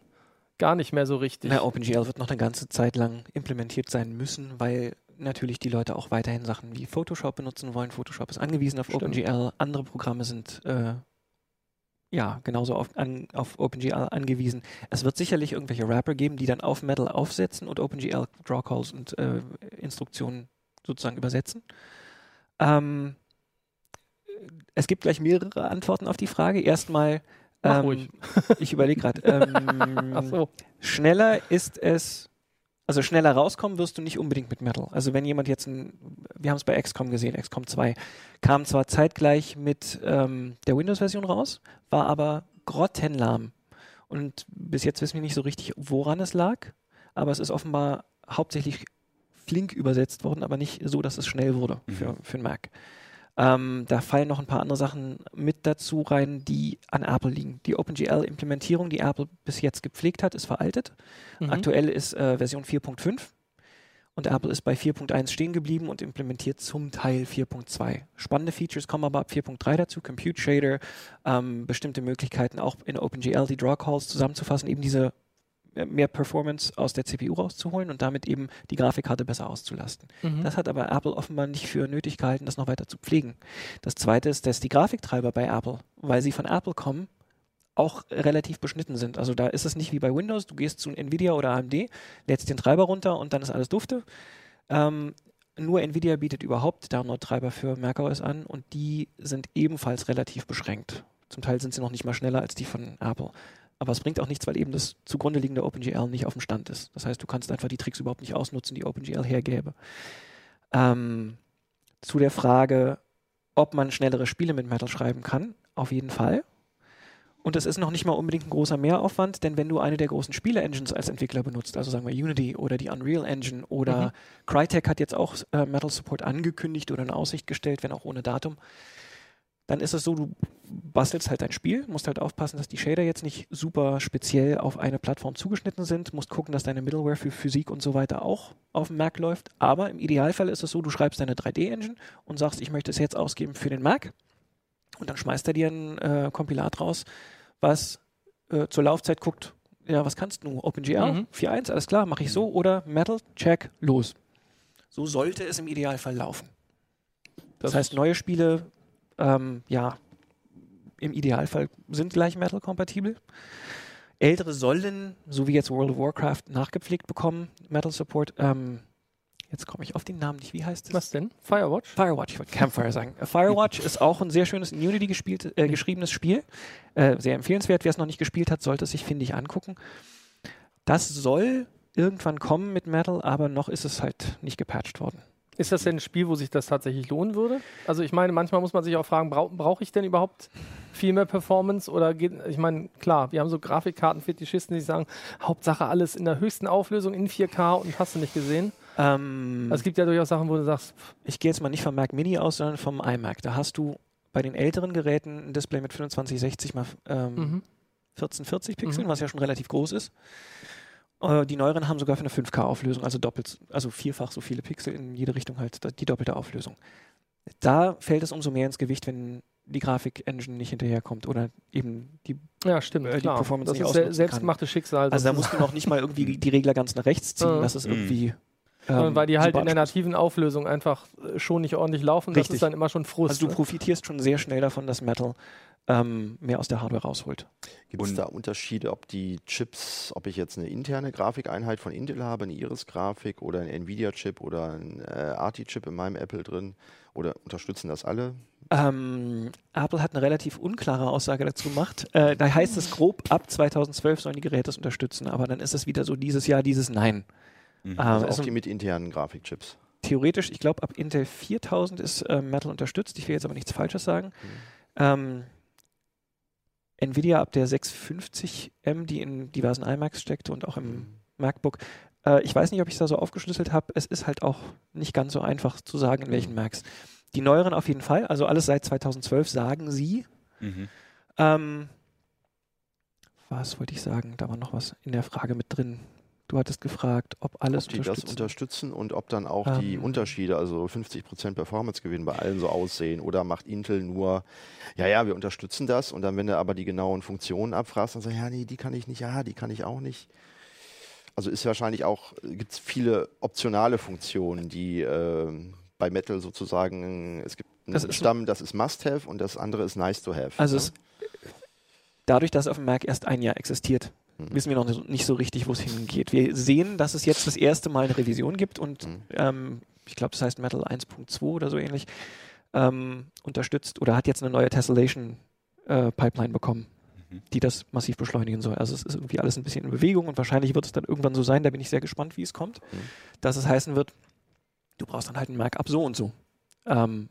gar nicht mehr so richtig? Na, OpenGL wird noch eine ganze Zeit lang implementiert sein müssen, weil natürlich die Leute auch weiterhin Sachen wie Photoshop benutzen wollen. Photoshop ist angewiesen auf Stimmt. OpenGL. Andere Programme sind äh, ja genauso auf, an, auf OpenGL angewiesen. Es wird sicherlich irgendwelche Wrapper geben, die dann auf Metal aufsetzen und OpenGL Drawcalls und äh, Instruktionen sozusagen übersetzen. Ähm, es gibt gleich mehrere Antworten auf die Frage. Erstmal Mach Ähm, ruhig. Ich überlege gerade. Ähm, Ach so. Schneller ist es, also schneller rauskommen wirst du nicht unbedingt mit Metal. Also wenn jemand jetzt ein, wir haben es bei XCOM gesehen, XCOM 2, kam zwar zeitgleich mit ähm, der Windows-Version raus, war aber grottenlahm. Und bis jetzt wissen wir nicht so richtig, woran es lag, aber es ist offenbar hauptsächlich flink übersetzt worden, aber nicht so, dass es schnell wurde für, für den Mac. Ähm, da fallen noch ein paar andere Sachen mit dazu rein, die an Apple liegen. Die OpenGL-Implementierung, die Apple bis jetzt gepflegt hat, ist veraltet. Mhm. Aktuell ist äh, Version 4.5 und Apple ist bei 4.1 stehen geblieben und implementiert zum Teil 4.2. Spannende Features kommen aber ab 4.3 dazu, Compute Shader, ähm, bestimmte Möglichkeiten auch in OpenGL die Draw Calls zusammenzufassen, eben diese mehr Performance aus der CPU rauszuholen und damit eben die Grafikkarte besser auszulasten. Mhm. Das hat aber Apple offenbar nicht für nötig gehalten, das noch weiter zu pflegen. Das zweite ist, dass die Grafiktreiber bei Apple, weil sie von Apple kommen, auch relativ beschnitten sind. Also da ist es nicht wie bei Windows, du gehst zu Nvidia oder AMD, lädst den Treiber runter und dann ist alles dufte. Ähm, nur Nvidia bietet überhaupt Download-Treiber für macOS an und die sind ebenfalls relativ beschränkt. Zum Teil sind sie noch nicht mal schneller als die von Apple. Aber es bringt auch nichts, weil eben das zugrunde liegende OpenGL nicht auf dem Stand ist. Das heißt, du kannst einfach die Tricks überhaupt nicht ausnutzen, die OpenGL hergäbe. Ähm, zu der Frage, ob man schnellere Spiele mit Metal schreiben kann, auf jeden Fall. Und das ist noch nicht mal unbedingt ein großer Mehraufwand, denn wenn du eine der großen Spiele-Engines als Entwickler benutzt, also sagen wir Unity oder die Unreal Engine oder Mhm. Crytek hat jetzt auch äh, Metal Support angekündigt oder in Aussicht gestellt, wenn auch ohne Datum, dann ist es so, du bastelst halt dein Spiel, musst halt aufpassen, dass die Shader jetzt nicht super speziell auf eine Plattform zugeschnitten sind, musst gucken, dass deine Middleware für Physik und so weiter auch auf dem Mac läuft. Aber im Idealfall ist es so, du schreibst deine 3D-Engine und sagst, ich möchte es jetzt ausgeben für den Mac. Und dann schmeißt er dir ein äh, Kompilat raus, was äh, zur Laufzeit guckt, ja, was kannst du? OpenGL, Mhm. 4.1, alles klar, mache ich so. Oder Metal, check, los. So sollte es im Idealfall laufen. Das, heißt, neue Spiele, ähm, ja, im Idealfall sind gleich Metal-kompatibel. Ältere sollen, so wie jetzt World of Warcraft, nachgepflegt bekommen, Metal Support. Ähm, jetzt komme ich auf den Namen nicht. Wie heißt es? Was denn? Firewatch? Firewatch, ich wollte Campfire sagen. Firewatch ist auch ein sehr schönes in Unity gespielt, äh, geschriebenes Spiel. Äh, sehr empfehlenswert. Wer es noch nicht gespielt hat, sollte es sich, finde ich, angucken. Das soll irgendwann kommen mit Metal, aber noch ist es halt nicht gepatcht worden. Ist das denn ein Spiel, wo sich das tatsächlich lohnen würde? Also ich meine, manchmal muss man sich auch fragen, brau brauche ich denn überhaupt viel mehr Performance oder geht, ich meine, klar, wir haben so Grafikkarten-Fetischisten, die sagen, Hauptsache alles in der höchsten Auflösung in 4K und hast du nicht gesehen. Ähm, Also es gibt ja durchaus Sachen, wo du sagst, pff, ich gehe jetzt mal nicht vom Mac Mini aus, sondern vom iMac. Da hast du bei den älteren Geräten ein Display mit 2560 mal ähm, mhm. 1440 Pixeln, Mhm. was ja schon relativ groß ist. Äh, die neueren haben sogar für eine 5K-Auflösung, also doppelt, also vierfach so viele Pixel in jede Richtung halt, die doppelte Auflösung. Da fällt es umso mehr ins Gewicht, wenn die Grafik-Engine nicht hinterherkommt oder eben die. ja, stimmt, äh, die. Performance das nicht ist se- ausnutzen selbstgemachtes Schicksal. Also da musst du noch nicht mal irgendwie die Regler ganz nach rechts ziehen, Mhm. dass es Mhm. irgendwie. Ähm, weil die halt in der nativen Auflösung einfach äh, schon nicht ordentlich laufen. Das Richtig. ist dann immer schon Frust. Also du ne? profitierst schon sehr schnell davon, dass Metal ähm, mehr aus der Hardware rausholt. Gibt es da Unterschiede, ob die Chips, ob ich jetzt eine interne Grafikeinheit von Intel habe, eine Iris-Grafik oder ein Nvidia-Chip oder ein äh, ARTI-Chip in meinem Apple drin? Oder unterstützen das alle? Ähm, Apple hat eine relativ unklare Aussage dazu gemacht. Äh, da heißt es grob, ab 2012 sollen die Geräte es unterstützen, aber dann ist es wieder so dieses Jahr, dieses Nein. Mhm. Also Ähm, auch also die mit internen Grafikchips. theoretisch, ich glaube, ab Intel 4000 ist äh, Metal unterstützt. Ich will jetzt aber nichts Falsches sagen. Ähm, Nvidia ab der 650M, die in diversen iMacs steckte und auch im MacBook. Äh, ich weiß nicht, ob ich es da so aufgeschlüsselt habe. Es ist halt auch nicht ganz so einfach zu sagen, in welchen Macs. Die neueren auf jeden Fall, also alles seit 2012 sagen sie. Mhm. Ähm, was wollte ich sagen? Da war noch was in der Frage mit drin. Du hattest gefragt, ob alles ob die das unterstützt. unterstützen und ob dann auch die Ähm. Unterschiede, also 50% Performance-Gewinn bei allen so aussehen. Oder macht Intel nur, ja, ja, wir unterstützen das und dann, wenn du aber die genauen Funktionen abfragst, dann sagst du, ja, nee, die kann ich nicht, ja, die kann ich auch nicht. Also ist wahrscheinlich auch, gibt es viele optionale Funktionen, die ähm, bei Metal sozusagen, es gibt einen Das ist- Stamm, das ist Must-Have und das andere ist Nice-to-Have. Also ne? es, dadurch, dass es auf dem Mac erst ein Jahr existiert. Wissen wir noch nicht- so richtig, wo es hingeht. Wir sehen, dass es jetzt das erste Mal eine Revision gibt und Mhm. ähm, ich glaube, das heißt Metal 1.2 oder so ähnlich, ähm, unterstützt oder hat jetzt eine neue Tessellation äh, Pipeline bekommen. die das massiv beschleunigen soll. Also es ist irgendwie alles ein bisschen in Bewegung und wahrscheinlich wird es dann irgendwann so sein, da bin ich sehr gespannt, wie es kommt, Mhm. dass es heißen wird, du brauchst dann halt ein Markup so und so. Ähm,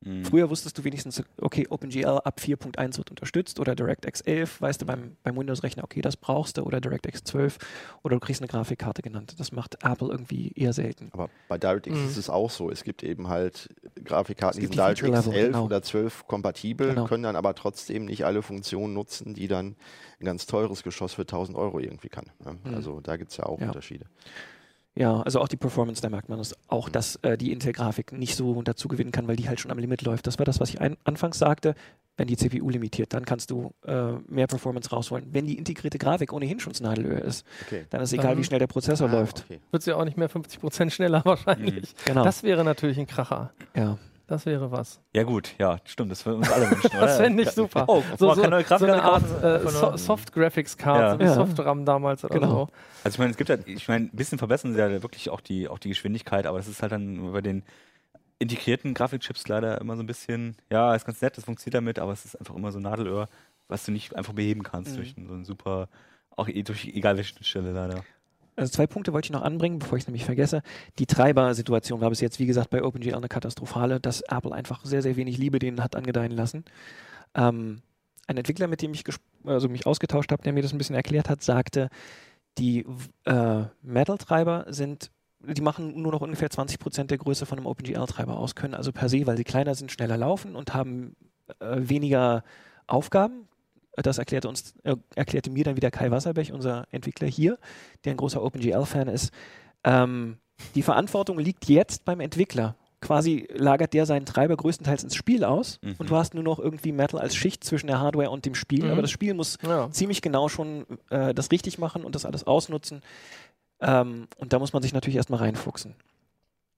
Mhm. Früher wusstest du wenigstens, okay, OpenGL ab 4.1 wird unterstützt oder DirectX 11, weißt du beim, beim Windows-Rechner, okay, das brauchst du oder DirectX 12 oder du kriegst eine Grafikkarte genannt. Das macht Apple irgendwie eher selten. Aber bei DirectX Mhm. ist es auch so. Es gibt eben halt Grafikkarten, die sind die DirectX Feature-Level, 11 genau. oder 12 kompatibel, Genau. können dann aber trotzdem nicht alle Funktionen nutzen, die dann ein ganz teures Geschoss für 1000 Euro irgendwie kann. ne? Mhm. Also da gibt es ja auch Ja. Unterschiede. Ja, also auch die Performance, da merkt man es auch, Mhm. dass äh, die Intel-Grafik nicht so dazu gewinnen kann, weil die halt schon am Limit läuft. Das war das, was ich ein, anfangs sagte. Wenn die CPU limitiert, dann kannst du äh, mehr Performance rausholen. Wenn die integrierte Grafik ohnehin schon Nadelhöhe ist, Okay. dann ist egal, Dann- wie schnell der Prozessor Ah, läuft. okay. Wird sie auch nicht mehr 50% schneller wahrscheinlich. Genau. Das wäre natürlich ein Kracher. ja. Das wäre was. Ja gut, ja, stimmt, das würden uns alle wünschen? Das fände ich super. Oh, So, so, neue so eine Grafikkarte Art äh, so, Soft Graphics Card, Ja. so wie Ja. Soft-RAM damals oder Genau. so. Also ich meine, es gibt halt, ich meine, ein bisschen verbessern sie ja wirklich auch die, auch die Geschwindigkeit, aber das ist halt dann bei den integrierten Grafikchips leider immer so ein bisschen, ja, ist ganz nett, das funktioniert damit, aber es ist einfach immer so Nadelöhr, was du nicht einfach beheben kannst Mhm. durch so ein super, auch eh durch egal welche Schnittstelle leider. Also zwei Punkte wollte ich noch anbringen, bevor ich es nämlich vergesse. Die Treiber-Situation war bis jetzt, wie gesagt, bei OpenGL eine katastrophale, dass Apple einfach sehr, sehr wenig Liebe denen hat angedeihen lassen. Ähm, ein Entwickler, mit dem ich also mich ausgetauscht habe, der mir das ein bisschen erklärt hat, sagte, die äh, Metal-Treiber sind, die machen nur noch ungefähr 20 Prozent der Größe von einem OpenGL-Treiber aus, können also per se, weil sie kleiner sind, schneller laufen und haben äh, weniger Aufgaben. Das erklärte uns, äh, erklärte mir dann wieder Kai Wasserbech, unser Entwickler hier, der ein großer OpenGL-Fan ist. Ähm, die Verantwortung liegt jetzt beim Entwickler. Quasi lagert der seinen Treiber größtenteils ins Spiel aus Mhm. und du hast nur noch irgendwie Metal als Schicht zwischen der Hardware und dem Spiel. Mhm. Aber das Spiel muss Ja. ziemlich genau schon äh, das richtig machen und das alles ausnutzen. Ähm, und da muss man sich natürlich erstmal reinfuchsen.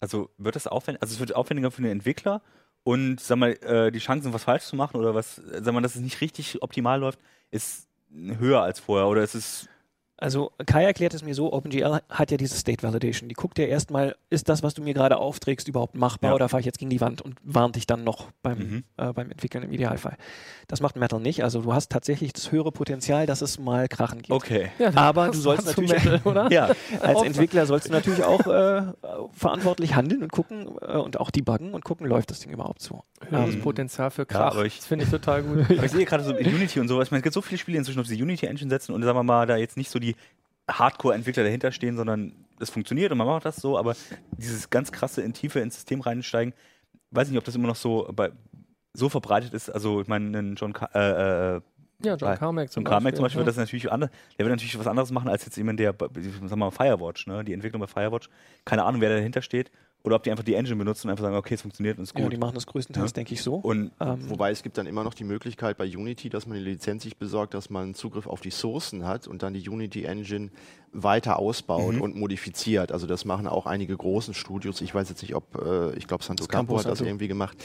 Also wird das aufwendig, also es wird aufwendiger für den Entwickler und sag mal, äh, die Chancen, was falsch zu machen oder was, sag mal, dass es nicht richtig optimal läuft, ist höher als vorher oder ist es Also Kai erklärt es mir so, OpenGL hat ja diese State Validation. Die guckt ja erstmal, ist das, was du mir gerade aufträgst, überhaupt machbar Ja. oder fahre ich jetzt gegen die Wand und warnt dich dann noch beim, Mhm. äh, beim Entwickeln im Idealfall. Das macht Metal nicht. Also du hast tatsächlich das höhere Potenzial, dass es mal krachen geht. okay. Ja, Aber du sollst natürlich- Metal, oder? Ja, Als Entwickler sollst du natürlich auch äh, verantwortlich handeln und gucken äh, und auch debuggen und gucken, läuft das Ding überhaupt so. Höheres Ähm, Potenzial für Ja, Krach. ich- das finde ich total gut. Aber ich sehe gerade so in Unity und sowas. Ich meine, es gibt so viele Spiele inzwischen auf diese Unity-Engine setzen und sagen wir mal, da jetzt nicht so die Hardcore-Entwickler dahinter stehen, sondern es funktioniert und man macht das so, aber dieses ganz krasse in Tiefe ins System reinsteigen, weiß nicht, ob das immer noch so bei, so verbreitet ist. Also ich meine, ein John Ca äh, äh, ja, John Bei- Carmack zum Carmack zum Beispiel wird das natürlich anders. Der wird natürlich was anderes machen als jetzt jemand, der, sagen wir mal, Firewatch, ne? Die Entwicklung bei Firewatch. Keine Ahnung, wer da dahinter steht. Oder ob die einfach die Engine benutzen und einfach sagen, okay, es funktioniert und ist Ja, gut. die machen das größtenteils, Ja. denke ich, so. und Ähm, Wobei es gibt dann immer noch die Möglichkeit bei Unity, dass man die Lizenz sich besorgt, dass man Zugriff auf die Sourcen hat und dann die Unity Engine weiter ausbaut Mhm. und modifiziert. Also das machen auch einige großen Studios. Ich weiß jetzt nicht, ob, äh, ich glaube, Santo Campo Campo hat das Santo. irgendwie gemacht,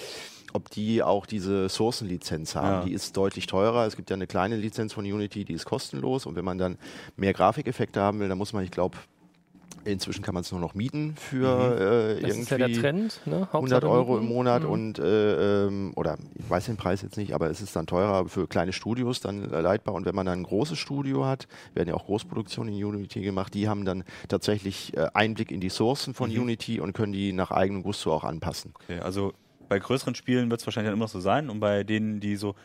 ob die auch diese Sourcenlizenz haben. Ja. Die ist deutlich teurer. Es gibt ja eine kleine Lizenz von Unity, die ist kostenlos. Und wenn man dann mehr Grafikeffekte haben will, dann muss man, ich glaube, inzwischen kann man es nur noch mieten für äh, Das irgendwie ist ja der Trend. Ne? 100 Hauptsache Euro im. Monat Mhm. und äh, ähm, oder ich weiß den Preis jetzt nicht, aber es ist dann teurer für kleine Studios dann äh, leitbar und wenn man dann ein großes Studio hat, werden ja auch Großproduktionen in Unity gemacht, die haben dann tatsächlich äh, Einblick in die Sourcen von Mhm. Unity und können die nach eigenem Gusto auch anpassen. Okay, also bei größeren Spielen wird es wahrscheinlich dann immer noch so sein und bei denen, die so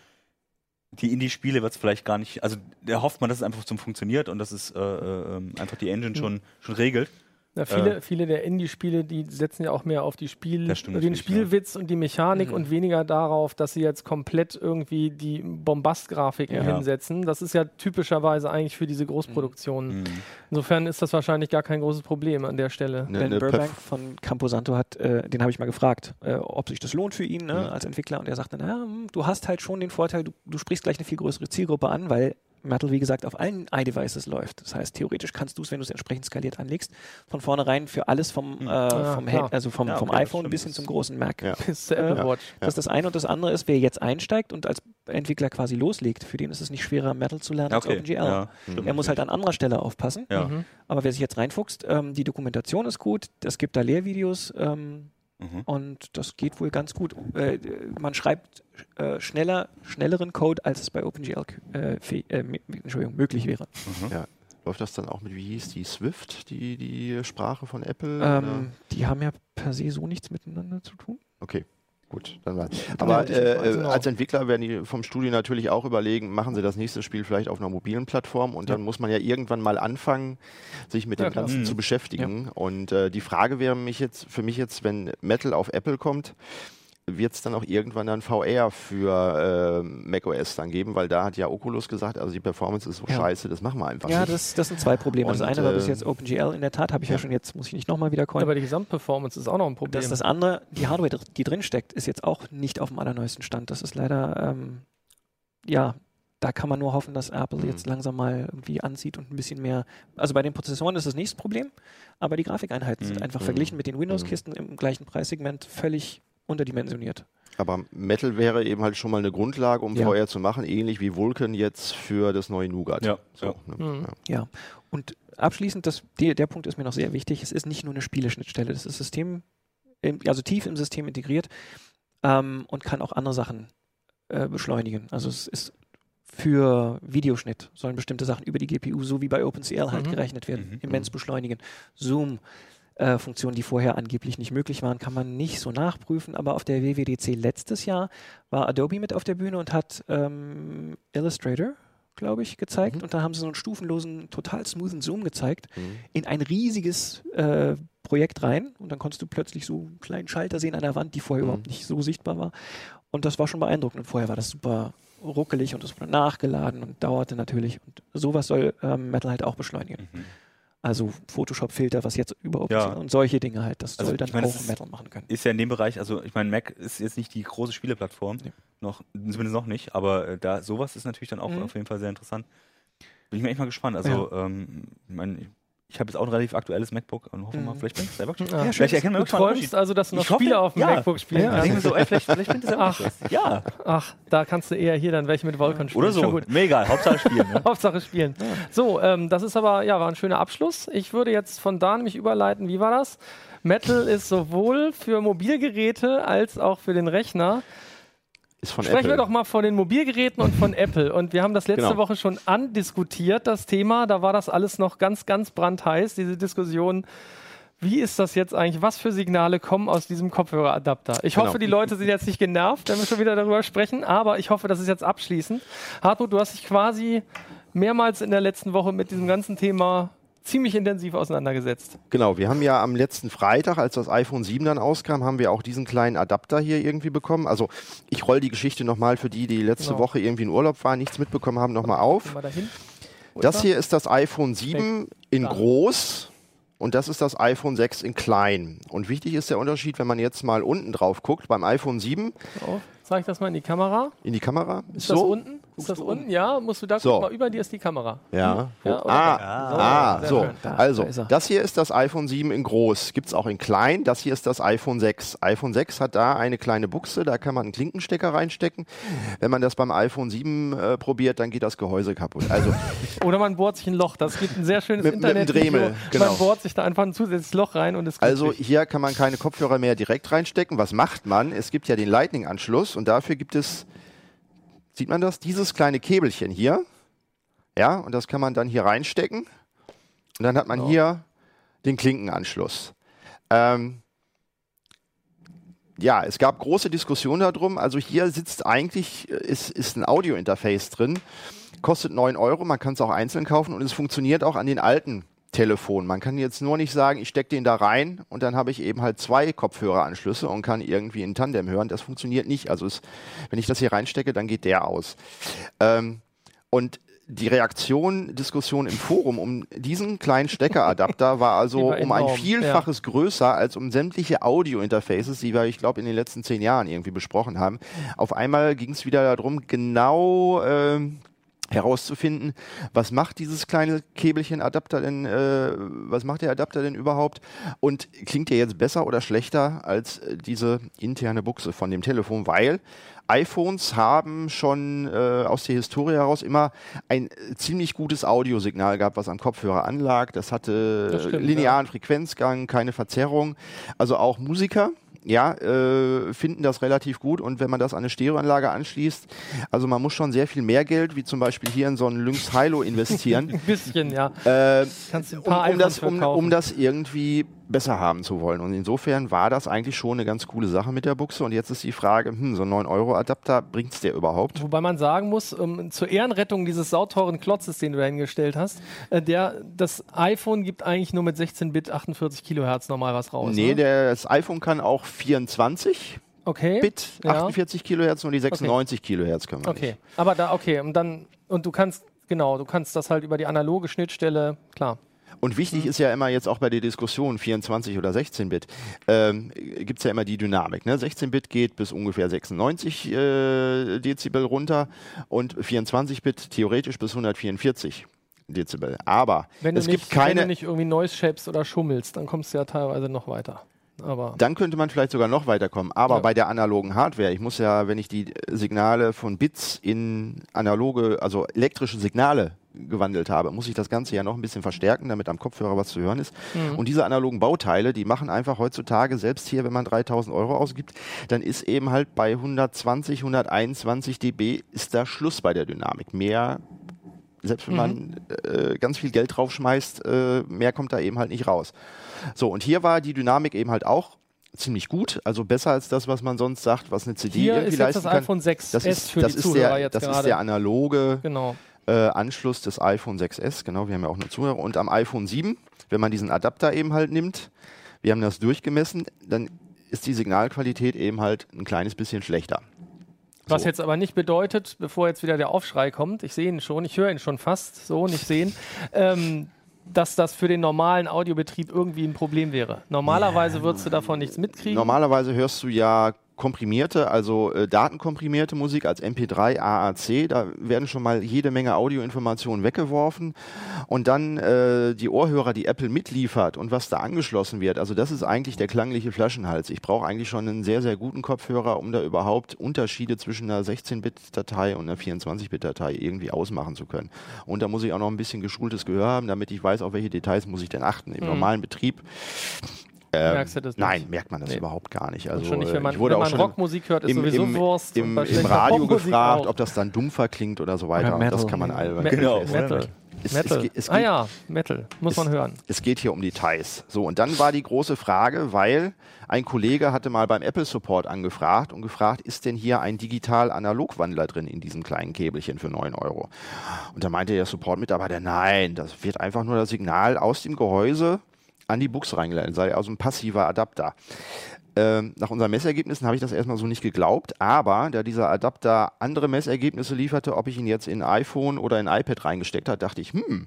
die Indie-Spiele wird es vielleicht gar nicht, also da hofft man, dass es einfach zum funktioniert und dass es äh, äh, ähm, einfach die Engine schon, schon regelt. Ja, viele, Äh. viele der Indie-Spiele, die setzen ja auch mehr auf die Spiel, stimmt den Spielwitz und die Mechanik Mhm. und weniger darauf, dass sie jetzt komplett irgendwie die Bombastgrafiken Ja. hinsetzen. Das ist ja typischerweise eigentlich für diese Großproduktionen. Mhm. Insofern ist das wahrscheinlich gar kein großes Problem an der Stelle. Ne- Ben ne Burbank Perf- von Camposanto hat, äh, den habe ich mal gefragt, äh, ob sich das lohnt für ihn ne, Mhm. als Entwickler. Und er sagte, na, hm, du hast halt schon den Vorteil, du, du sprichst gleich eine viel größere Zielgruppe an, weil Metal, wie gesagt, auf allen iDevices läuft. Das heißt, theoretisch kannst du es, wenn du es entsprechend skaliert anlegst, von vornherein für alles vom, Mhm. äh, Ja, vom, klar. Hand, also vom, Ja, vom okay, das iPhone bis hin zum großen Mac. Ja. Bis zur Äh, Apple ja. Watch. Das ist das eine und das andere ist, wer jetzt einsteigt und als Entwickler quasi loslegt, für den ist es nicht schwerer, Metal zu lernen Ja, als okay. OpenGL. Ja, stimmt Er muss halt an anderer Stelle aufpassen. Ja. Mhm. Aber wer sich jetzt reinfuchst, ähm, die Dokumentation ist gut, es gibt da Lehrvideos, ähm, Mhm. Und das geht wohl ganz gut. Äh, man schreibt äh, schneller, schnelleren Code, als es bei OpenGL äh, äh, möglich wäre. Ja. Läuft das dann auch mit, wie hieß die, Swift, die, die Sprache von Apple? Ähm, die haben ja per se so nichts miteinander zu tun. Okay, gut, dann war. Dann Aber äh, als Entwickler werden die vom Studio natürlich auch überlegen, machen sie das nächste Spiel vielleicht auf einer mobilen Plattform und dann muss man ja irgendwann mal anfangen, sich mit Ja, dem. Ganzen Mhm. zu beschäftigen. Und äh, die Frage wäre mich jetzt, für mich jetzt, wenn Metal auf Apple kommt, wird es dann auch irgendwann dann VR für äh, macOS dann geben, weil da hat ja Oculus gesagt, also die Performance ist so Ja. scheiße, das machen wir einfach Ja, nicht. das, das sind zwei Probleme. das Und, eine war bis äh, jetzt OpenGL, in der Tat, habe ich ja. ja. schon jetzt, muss ich nicht nochmal wieder coin. Aber die Gesamtperformance ist auch noch ein Problem. Das ist das andere, die Hardware, die drin steckt, ist jetzt auch nicht auf dem allerneuesten Stand. Das ist leider, ähm, ja, da kann man nur hoffen, dass Apple Mhm. jetzt langsam mal irgendwie anzieht und ein bisschen mehr. Also bei den Prozessoren ist das nächste Problem, aber die Grafikeinheiten sind Mhm. einfach Mhm. verglichen mit den Windows-Kisten im gleichen Preissegment völlig unterdimensioniert. Aber Metal wäre eben halt schon mal eine Grundlage, um Ja. VR zu machen, ähnlich wie Vulkan jetzt für das neue Nougat. Ja, so, ja. Ne? Mhm. ja. Ja. Und abschließend, das, die, der Punkt ist mir noch sehr wichtig, es ist nicht nur eine Spieleschnittstelle, das ist System, im- also tief im System integriert ähm, und kann auch andere Sachen äh, beschleunigen. Also es ist für Videoschnitt sollen bestimmte Sachen über die GPU, so wie bei OpenCL halt Mhm. gerechnet werden, Mhm. immens beschleunigen. Zoom. Äh, Funktionen, die vorher angeblich nicht möglich waren, kann man nicht so nachprüfen. Aber auf der WWDC letztes Jahr war Adobe mit auf der Bühne und hat ähm, Illustrator, glaube ich, gezeigt. Mhm. Und da haben sie so einen stufenlosen, total smoothen Zoom gezeigt Mhm. in ein riesiges äh, Projekt rein. Und dann konntest du plötzlich so einen kleinen Schalter sehen an der Wand, die vorher Mhm. überhaupt nicht so sichtbar war. Und das war schon beeindruckend. Und vorher war das super ruckelig und es wurde nachgeladen und dauerte natürlich. Und sowas soll ähm, Metal halt auch beschleunigen. Mhm. Also Photoshop-Filter, was jetzt überhaupt Ja. und solche Dinge halt. Das Also soll dann ich auch ist- Metal machen können. Ist ja in dem Bereich, also ich meine, Mac ist jetzt nicht die große Spieleplattform, Nee. noch, zumindest noch nicht, aber äh, da sowas ist natürlich dann auch Mhm. auf jeden Fall sehr interessant. Bin ich mir echt mal gespannt. Also, ähm, ich meine, ich habe jetzt auch ein relativ aktuelles MacBook und hoffe mal, Mhm. vielleicht bringt es selber Ja. schön. Vielleicht erkennen wir Du träumst also, dass du noch Spiele auf dem ja. MacBook spielen Ja, kannst. so, ey, vielleicht, vielleicht bringt es selber Ach. Ja, Ach, da kannst du eher hier dann welche mit Vulkan spielen. oder so. egal, Hauptsache spielen. Ne? Hauptsache spielen. So, ähm, das ist aber, ja, war ein schöner Abschluss. Ich würde jetzt von da nämlich überleiten, wie war das? Metal ist sowohl für Mobilgeräte als auch für den Rechner. Ist von Sprechen Apple. wir doch mal von den Mobilgeräten und von Apple. Und wir haben das letzte Genau. Woche schon andiskutiert, das Thema. Da war das alles noch ganz, ganz brandheiß, diese Diskussion. Wie ist das jetzt eigentlich? Was für Signale kommen aus diesem Kopfhöreradapter? Ich Genau. hoffe, die Leute sind jetzt nicht genervt, wenn wir schon wieder darüber sprechen, aber ich hoffe, das ist jetzt abschließend. Hartmut, du hast dich quasi mehrmals in der letzten Woche mit diesem ganzen Thema ziemlich intensiv auseinandergesetzt. Genau, wir haben ja am letzten Freitag, als das iPhone 7 dann auskam, haben wir auch diesen kleinen Adapter hier irgendwie bekommen. Also ich roll die Geschichte nochmal für die, die letzte Genau. Woche irgendwie in Urlaub waren, nichts mitbekommen haben, nochmal auf. Das ist er? hier ist das iPhone 7 in groß und das ist das iPhone 6 in klein. Und wichtig ist der Unterschied, wenn man jetzt mal unten drauf guckt, beim iPhone 7 Oh, zeig das mal in die Kamera. in die Kamera. Ist das unten? Ist das unten? Ja, musst du da So. mal, über dir ist die Kamera. Ja. Ja, Wo- oder? ah, So, ah, sehr so. Da, also, da das hier ist das iPhone 7 in groß. Gibt es auch in klein. Das hier ist das iPhone 6. iPhone 6 hat da eine kleine Buchse, da kann man einen Klinkenstecker reinstecken. Wenn man das beim iPhone 7 äh, probiert, dann geht das Gehäuse kaputt. Also, Oder man bohrt sich ein Loch. Das gibt ein sehr schönes Mit- mit einem internet Dremel, genau. Man bohrt sich da einfach ein zusätzliches Loch rein und ist also glücklich. hier kann man keine Kopfhörer mehr direkt reinstecken. Was macht man? Es gibt ja den Lightning-Anschluss und dafür gibt es, sieht man das? Dieses kleine Käbelchen hier. Ja, und das kann man dann hier reinstecken. Und dann hat man Genau. hier den Klinkenanschluss. Ähm, ja, es gab große Diskussionen darum. Also hier sitzt eigentlich, äh, ist, ist ein Audio-Interface drin, kostet 9 Euro, man kann es auch einzeln kaufen und es funktioniert auch an den alten Telefonen. Man kann jetzt nur nicht sagen, ich stecke den da rein und dann habe ich eben halt zwei Kopfhöreranschlüsse und kann irgendwie in Tandem hören. Das funktioniert nicht. Also es, wenn ich das hier reinstecke, dann geht der aus. Ähm, und die Reaktion, Diskussion im Forum um diesen kleinen Steckeradapter war also war um ein Vielfaches größer als um sämtliche Audio-Interfaces, die wir, ich glaube, in den letzten zehn Jahren irgendwie besprochen haben. Auf einmal ging es wieder darum, genau ähm, herauszufinden, was macht dieses kleine Käbelchen-Adapter denn, äh, was macht der Adapter denn überhaupt und klingt der jetzt besser oder schlechter als äh, diese interne Buchse von dem Telefon, weil iPhones haben schon äh, aus der Historie heraus immer ein äh, ziemlich gutes Audiosignal gehabt, was am Kopfhörer anlag. Das hatte Das stimmt, linearen Frequenzgang, keine Verzerrung. Also auch Musiker ja, äh, finden das relativ gut. Und wenn man das an eine Stereoanlage anschließt, also man muss schon sehr viel mehr Geld, wie zum Beispiel hier in so einen Lynx Hilo investieren, Ein bisschen, ja. äh, Kannst du ein um, um, das, um, um das irgendwie besser haben zu wollen. Und insofern war das eigentlich schon eine ganz coole Sache mit der Buchse. Und jetzt ist die Frage, hm, so ein 9-Euro-Adapter, bringt's der überhaupt? Wobei man sagen muss, ähm, zur Ehrenrettung dieses sauteuren Klotzes, den du da hingestellt hast, äh, der, das iPhone gibt eigentlich nur mit 16-Bit 48 Kilohertz normal was raus. nee, ne? der, das iPhone kann auch 24 okay. Bit, Ja. 48 Kilohertz und die 96 Kilohertz können wir Okay, nicht. aber da, okay, und dann, und du kannst, genau, du kannst das halt über die analoge Schnittstelle, klar. Und wichtig ist ja immer jetzt auch bei der Diskussion 24 oder 16-Bit, ähm, gibt es ja immer die Dynamik. Ne? 16-Bit geht bis ungefähr 96 äh, Dezibel runter und 24-Bit theoretisch bis 144 Dezibel. Aber Wenn du, es nicht, gibt keine. wenn du nicht irgendwie Noise shapes oder schummelst, dann kommst du ja teilweise noch weiter. Aber dann könnte man vielleicht sogar noch weiterkommen. Aber Ja. bei der analogen Hardware, ich muss ja, wenn ich die Signale von Bits in analoge, also elektrische Signale gewandelt habe, muss ich das Ganze ja noch ein bisschen verstärken, damit am Kopfhörer was zu hören ist. Mhm. Und diese analogen Bauteile, die machen einfach heutzutage, selbst hier, wenn man 3000 Euro ausgibt, dann ist eben halt bei 120, 121 dB ist da Schluss bei der Dynamik. Mehr, selbst wenn man äh, ganz viel Geld draufschmeißt, äh, mehr kommt da eben halt nicht raus. So, und hier war die Dynamik eben halt auch ziemlich gut, also besser als das, was man sonst sagt, was eine CD hier irgendwie ist leisten das kann. iPhone 6S das ist, für das die ist Zuhörer der, jetzt das gerade. ist der analoge genau. Äh, Anschluss des iPhone 6S, genau, wir haben ja auch eine Zuhörer. Und am iPhone 7, wenn man diesen Adapter eben halt nimmt, wir haben das durchgemessen, dann ist die Signalqualität eben halt ein kleines bisschen schlechter. Was So. jetzt aber nicht bedeutet, bevor jetzt wieder der Aufschrei kommt, ich sehe ihn schon, ich höre ihn schon fast, so nicht sehen, ähm, dass das für den normalen Audiobetrieb irgendwie ein Problem wäre. Normalerweise würdest du davon nichts mitkriegen. Normalerweise hörst du ja komprimierte, also äh, datenkomprimierte Musik als MP3, AAC. Da werden schon mal jede Menge Audioinformationen weggeworfen. Und dann äh, die Ohrhörer, die Apple mitliefert und was da angeschlossen wird. Also das ist eigentlich der klangliche Flaschenhals. Ich brauche eigentlich schon einen sehr, sehr guten Kopfhörer, um da überhaupt Unterschiede zwischen einer 16-Bit-Datei und einer 24-Bit-Datei irgendwie ausmachen zu können. Und da muss ich auch noch ein bisschen geschultes Gehör haben, damit ich weiß, auf welche Details muss ich denn achten. Im normalen Betrieb ähm, Merkst du das nicht? Nein, merkt man das Nee. überhaupt gar nicht. Also, schon nicht, äh, wenn man, ich wurde wenn auch man schon Rockmusik hört, ist im, sowieso im, Wurst. im, im Radio gefragt, auch. ob das dann dumpfer klingt oder so weiter. Oder Und das Metal. kann man albern. Genau. Metal. Es, Metal. Es, es, ah ja, Metal. Muss man hören. es geht hier um Details. So, und dann war die große Frage, weil ein Kollege hatte mal beim Apple Support angefragt und gefragt, ist denn hier ein Digital-Analog-Wandler drin in diesem kleinen Käbelchen für 9 Euro? Und da meinte der Support-Mitarbeiter, nein, das wird einfach nur das Signal aus dem Gehäuse an die Buchse reingeleitet, sei also ein passiver Adapter. Ähm, nach unseren Messergebnissen habe ich das erstmal so nicht geglaubt, aber da dieser Adapter andere Messergebnisse lieferte, ob ich ihn jetzt in iPhone oder in iPad reingesteckt habe, dachte ich, hm,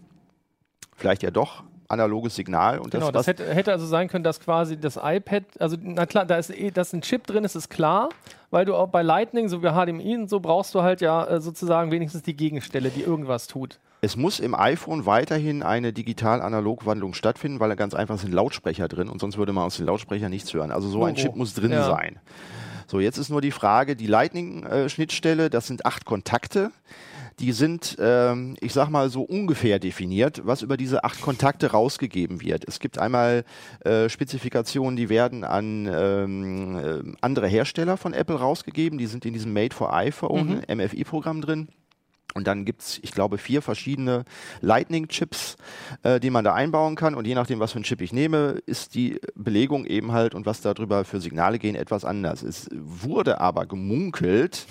vielleicht ja doch analoges Signal und Genau, das, das hätte, hätte also sein können, dass quasi das iPad, also na klar, da ist, eh, dass ein Chip drin ist, ist klar, weil du auch bei Lightning, so wie HDMI und so, brauchst du halt ja äh, sozusagen wenigstens die Gegenstelle, die irgendwas tut. Es muss im iPhone weiterhin eine Digital-Analog-Wandlung stattfinden, weil da ganz einfach sind Lautsprecher drin und sonst würde man aus den Lautsprechern nichts hören. Also so ein Logo. Chip muss drin Ja. sein. So, jetzt ist nur die Frage, die Lightning-Schnittstelle, das sind acht Kontakte. Die sind, ähm, ich sag mal, so ungefähr definiert, was über diese acht Kontakte rausgegeben wird. Es gibt einmal äh, Spezifikationen, die werden an ähm, äh, andere Hersteller von Apple rausgegeben. Die sind in diesem Made for iPhone MFI-Programm drin. Und dann gibt's, ich glaube, vier verschiedene Lightning-Chips, äh, die man da einbauen kann. Und je nachdem, was für ein Chip ich nehme, ist die Belegung eben halt und was darüber für Signale gehen etwas anders. Es wurde aber gemunkelt,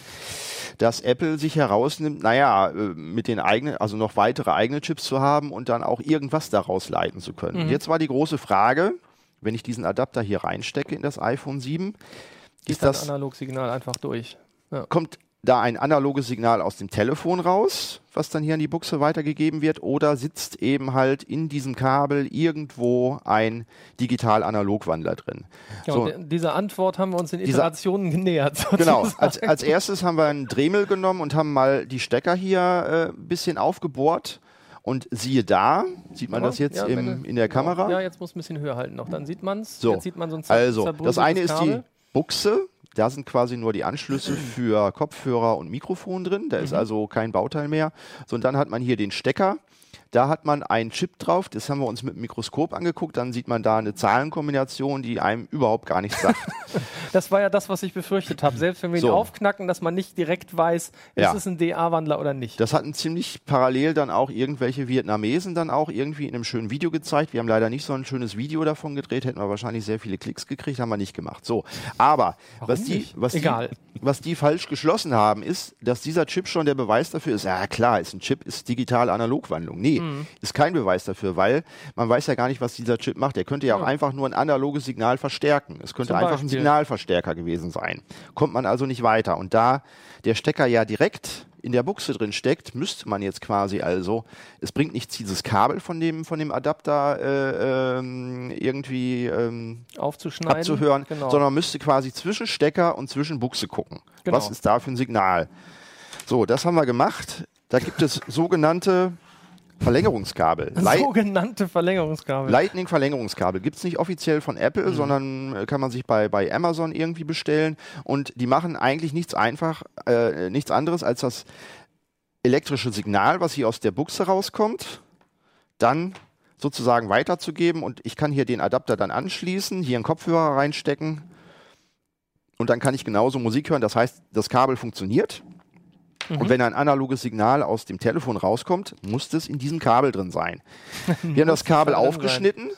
dass Apple sich herausnimmt, naja, äh, mit den eigenen, also noch weitere eigene Chips zu haben und dann auch irgendwas daraus leiten zu können. Und Jetzt war die große Frage, wenn ich diesen Adapter hier reinstecke in das iPhone 7, Geht ist das das Analogsignal einfach durch. kommt da ein analoges Signal aus dem Telefon raus, was dann hier an die Buchse weitergegeben wird, oder sitzt eben halt in diesem Kabel irgendwo ein Digital-Analog-Wandler drin? Ja, So. diese Antwort haben wir uns in Dieser- Iterationen genähert. Genau, sozusagen. als, als erstes haben wir einen Dremel genommen und haben mal die Stecker hier ein äh, bisschen aufgebohrt. Und siehe da, sieht man Ja, das jetzt ja, im, in der Kamera? Ja, jetzt muss ein bisschen höher halten noch. Dann sieht man es. So, Jetzt sieht man so ein zer- Also, das eine ist die Kabel. Buchse. Da sind quasi nur die Anschlüsse für Kopfhörer und Mikrofon drin. Da Mhm. ist also kein Bauteil mehr. So, und dann hat man hier den Stecker. Da hat man einen Chip drauf, das haben wir uns mit dem Mikroskop angeguckt, dann sieht man da eine Zahlenkombination, die einem überhaupt gar nichts sagt. Das war ja das, was ich befürchtet habe. Selbst wenn wir ihn So. aufknacken, dass man nicht direkt weiß, ist Ja. es ein DA-Wandler oder nicht. Das hatten ziemlich parallel dann auch irgendwelche Vietnamesen dann auch irgendwie in einem schönen Video gezeigt. Wir haben leider nicht so ein schönes Video davon gedreht, hätten wir wahrscheinlich sehr viele Klicks gekriegt, haben wir nicht gemacht. So, aber was die, was, Egal. Die, was die falsch geschlossen haben, ist, dass dieser Chip schon der Beweis dafür ist. Ja klar, ist ein Chip, ist digital-analog-Wandlung. Nee, Mhm. ist kein Beweis dafür, weil man weiß ja gar nicht, was dieser Chip macht. Der könnte ja auch einfach nur ein analoges Signal verstärken. Es könnte einfach ein. Signalverstärker gewesen sein. Kommt man also nicht weiter. Und da der Stecker ja direkt in der Buchse drin steckt, müsste man jetzt quasi also, es bringt nichts, dieses Kabel von dem, von dem Adapter äh, ähm, irgendwie ähm, Aufzuschneiden. abzuhören, Genau. sondern man müsste quasi zwischen Stecker und zwischen Buchse gucken. Genau. Was ist da für ein Signal? So, das haben wir gemacht. Da gibt es sogenannte Verlängerungskabel. Sogenannte Verlängerungskabel. Lightning-Verlängerungskabel gibt es nicht offiziell von Apple, Mhm. sondern äh, kann man sich bei, bei Amazon irgendwie bestellen. Und die machen eigentlich nichts einfach, äh, nichts anderes als das elektrische Signal, was hier aus der Buchse rauskommt, dann sozusagen weiterzugeben. Und ich kann hier den Adapter dann anschließen, hier einen Kopfhörer reinstecken und dann kann ich genauso Musik hören. Das heißt, das Kabel funktioniert. Mhm. Und wenn ein analoges Signal aus dem Telefon rauskommt, muss das in diesem Kabel drin sein. Wir haben das Kabel sein. aufgeschnitten.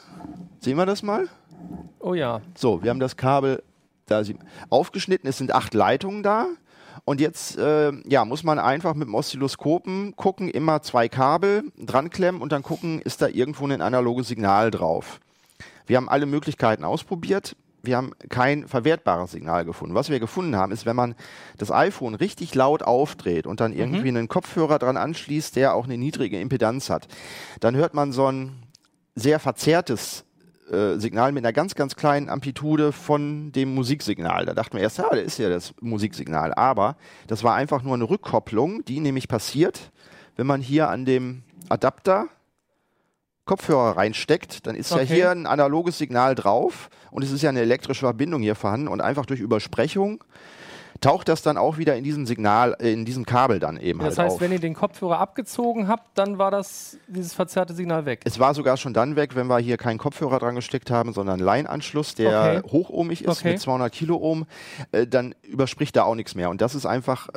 Sehen wir das mal? oh ja. So, wir haben das Kabel da sie- aufgeschnitten. Es sind acht Leitungen da. Und jetzt äh, ja, muss man einfach mit dem Oszilloskopen gucken, immer zwei Kabel dran klemmen und dann gucken, ist da irgendwo ein analoges Signal drauf. Wir haben alle Möglichkeiten ausprobiert. Wir haben kein verwertbares Signal gefunden. Was wir gefunden haben, ist, wenn man das iPhone richtig laut aufdreht und dann irgendwie einen Kopfhörer dran anschließt, der auch eine niedrige Impedanz hat, dann hört man so ein sehr verzerrtes äh, Signal mit einer ganz, ganz kleinen Amplitude von dem Musiksignal. Da dachten wir erst, ja, das ist ja das Musiksignal. Aber das war einfach nur eine Rückkopplung, die nämlich passiert, wenn man hier an dem Adapter Kopfhörer reinsteckt, dann ist ja Okay. hier ein analoges Signal drauf und es ist ja eine elektrische Verbindung hier vorhanden und einfach durch Übersprechung taucht das dann auch wieder in diesem Signal, äh, in diesem Kabel dann eben Das halt heißt, auf. wenn ihr den Kopfhörer abgezogen habt, dann war das dieses verzerrte Signal weg. Es war sogar schon dann weg, wenn wir hier keinen Kopfhörer dran gesteckt haben, sondern einen Line-Anschluss, der Okay. hochohmig ist Okay. mit 200 Kiloohm, äh, dann überspricht da auch nichts mehr. Und das ist einfach äh,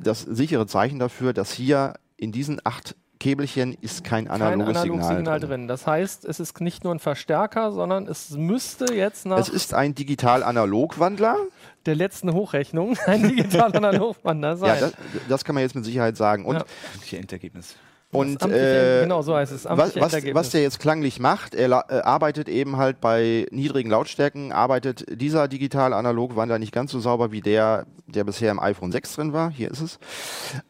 das sichere Zeichen dafür, dass hier in diesen acht Käbelchen ist kein Kein analoges analoges Signal, Signal drin. drin. Das heißt, es ist nicht nur ein Verstärker, sondern es müsste jetzt nach Es ist ein Digital-Analog-Wandler. der letzten Hochrechnung ein digital-analog-Wandler sein. Ja, das, das kann man jetzt mit Sicherheit sagen. Und Ja. Endergebnis. Und äh, genau so heißt es, Was, was, was der jetzt klanglich macht, er äh, arbeitet eben halt bei niedrigen Lautstärken, arbeitet dieser digital-analog-Wandler nicht ganz so sauber wie der, der bisher im iPhone 6 drin war. Hier ist es.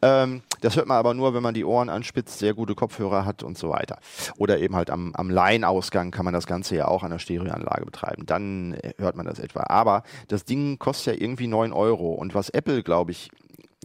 Ähm, das hört man aber nur, wenn man die Ohren anspitzt, sehr gute Kopfhörer hat und so weiter. Oder eben halt am, am Line-Ausgang kann man das Ganze ja auch an der Stereoanlage betreiben. Dann hört man das etwa. Aber das Ding kostet ja irgendwie 9 Euro. Und was Apple, glaube ich,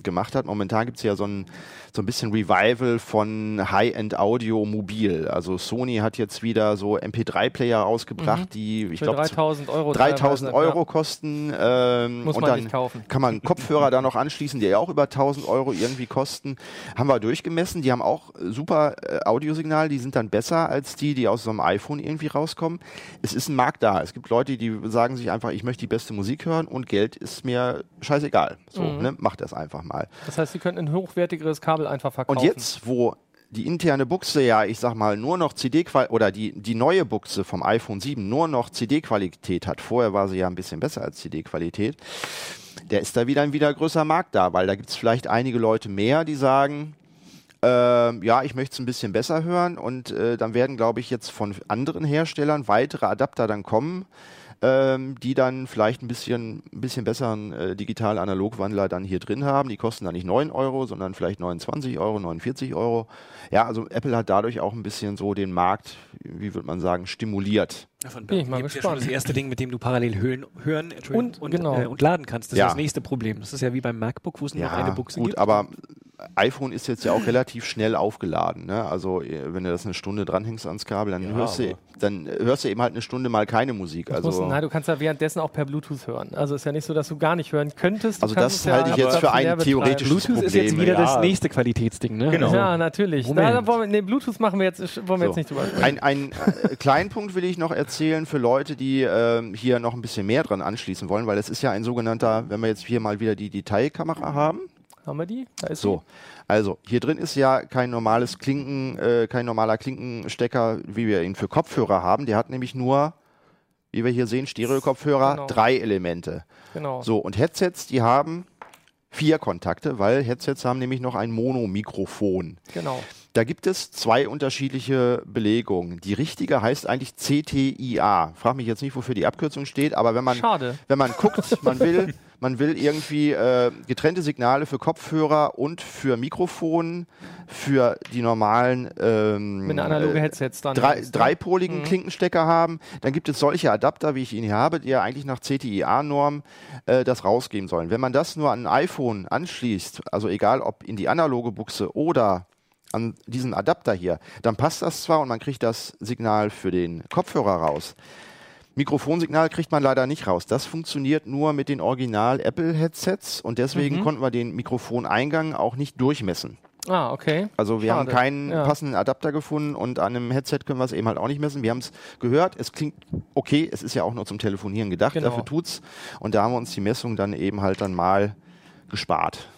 gemacht hat. Momentan gibt es ja so ein, so ein bisschen Revival von High-End-Audio mobil. Also Sony hat jetzt wieder so MP3-Player rausgebracht, die, ich glaube, 3000 Euro. 3000 teilweise, Euro kosten. Ähm, Muss und man dann nicht kaufen. kann man Kopfhörer da noch anschließen, die ja auch über 1000 Euro irgendwie kosten. Haben wir durchgemessen. Die haben auch super äh, Audiosignal. Die sind dann besser als die, die aus so einem iPhone irgendwie rauskommen. Es ist ein Markt da. Es gibt Leute, die sagen sich einfach, ich möchte die beste Musik hören und Geld ist mir scheißegal. So, Mhm. ne? Macht das einfach mal. Ja. Das heißt, Sie könnten ein hochwertigeres Kabel einfach verkaufen. Und jetzt, wo die interne Buchse ja, ich sag mal, nur noch CD-Qualität oder die, die neue Buchse vom iPhone 7 nur noch CD-Qualität hat, vorher war sie ja ein bisschen besser als CD-Qualität, der ist da wieder ein wieder größer Markt da, weil da gibt es vielleicht einige Leute mehr, die sagen, ähm, ja, ich möchte es ein bisschen besser hören und äh, dann werden, glaube ich, jetzt von anderen Herstellern weitere Adapter dann kommen, ähm, die dann vielleicht ein bisschen, ein bisschen besseren äh, Digital-Analog-Wandler dann hier drin haben. Die kosten dann nicht 9 Euro, sondern vielleicht 29 Euro, 49 Euro. Ja, also Apple hat dadurch auch ein bisschen so den Markt, wie würde man sagen, stimuliert. Davon Bin ich mal ja gespannt. schon das erste Ding, mit dem du parallel hören, hören Entschuldigung, Und- genau. äh, und laden kannst. Das Ja. ist das nächste Problem. Das ist ja wie beim MacBook, wo es nur noch eine Buchse gut, gibt. aber iPhone ist jetzt ja auch relativ schnell aufgeladen. Ne? Also äh, wenn du das eine Stunde dranhängst ans Kabel, dann, Ja, hörst, du, dann hörst du eben halt eine Stunde mal keine Musik. Also, muss, nein, du kannst ja währenddessen auch per Bluetooth hören. Also ist ja nicht so, dass du gar nicht hören könntest. Du Also das es ja halte ich jetzt für ein theoretisches. Bluetooth ist jetzt Problem, wieder ja. das nächste Qualitätsding, ne? Genau. Ja, natürlich. Wollen wir, nee, Bluetooth machen wir jetzt, wollen wir So. jetzt nicht drüber sprechen. Ein, ein äh, kleinen Punkt will ich noch erzählen für Leute, die ähm, hier noch ein bisschen mehr dran anschließen wollen, weil es ist ja ein sogenannter, wenn wir jetzt hier mal wieder die Detailkamera haben. Haben wir die? Da ist So, also hier drin ist ja kein normales Klinken, äh, kein normaler Klinkenstecker, wie wir ihn für Kopfhörer haben. Der hat nämlich nur, wie wir hier sehen, Stereo-Kopfhörer, Genau. drei Elemente. die. Genau. So, und Headsets, die haben vier Kontakte, weil Headsets haben nämlich noch ein Monomikrofon. genau. Da gibt es zwei unterschiedliche Belegungen. Die richtige heißt eigentlich CTIA. Frag mich jetzt nicht, wofür die Abkürzung steht, aber wenn man, Schade. wenn man guckt, man will, man will irgendwie äh, getrennte Signale für Kopfhörer und für Mikrofon, für die normalen ähm, Mit analoge äh, Headsets dann. drei, ne? dreipoligen Mhm. Klinkenstecker haben, dann gibt es solche Adapter, wie ich ihn hier habe, die ja eigentlich nach CTIA-Norm äh, das rausgeben sollen. Wenn man das nur an ein iPhone anschließt, also egal ob in die analoge Buchse oder an diesen Adapter hier, dann passt das zwar und man kriegt das Signal für den Kopfhörer raus. Mikrofonsignal kriegt man leider nicht raus. Das funktioniert nur mit den Original Apple Headsets und deswegen Mhm. konnten wir den Mikrofoneingang auch nicht durchmessen. Ah, okay. Also wir haben Schade. keinen Ja. passenden Adapter gefunden und an einem Headset können wir es eben halt auch nicht messen. Wir haben es gehört, es klingt okay, es ist ja auch nur zum Telefonieren gedacht, Genau. dafür tut's. Und da haben wir uns die Messung dann eben halt dann mal gespart.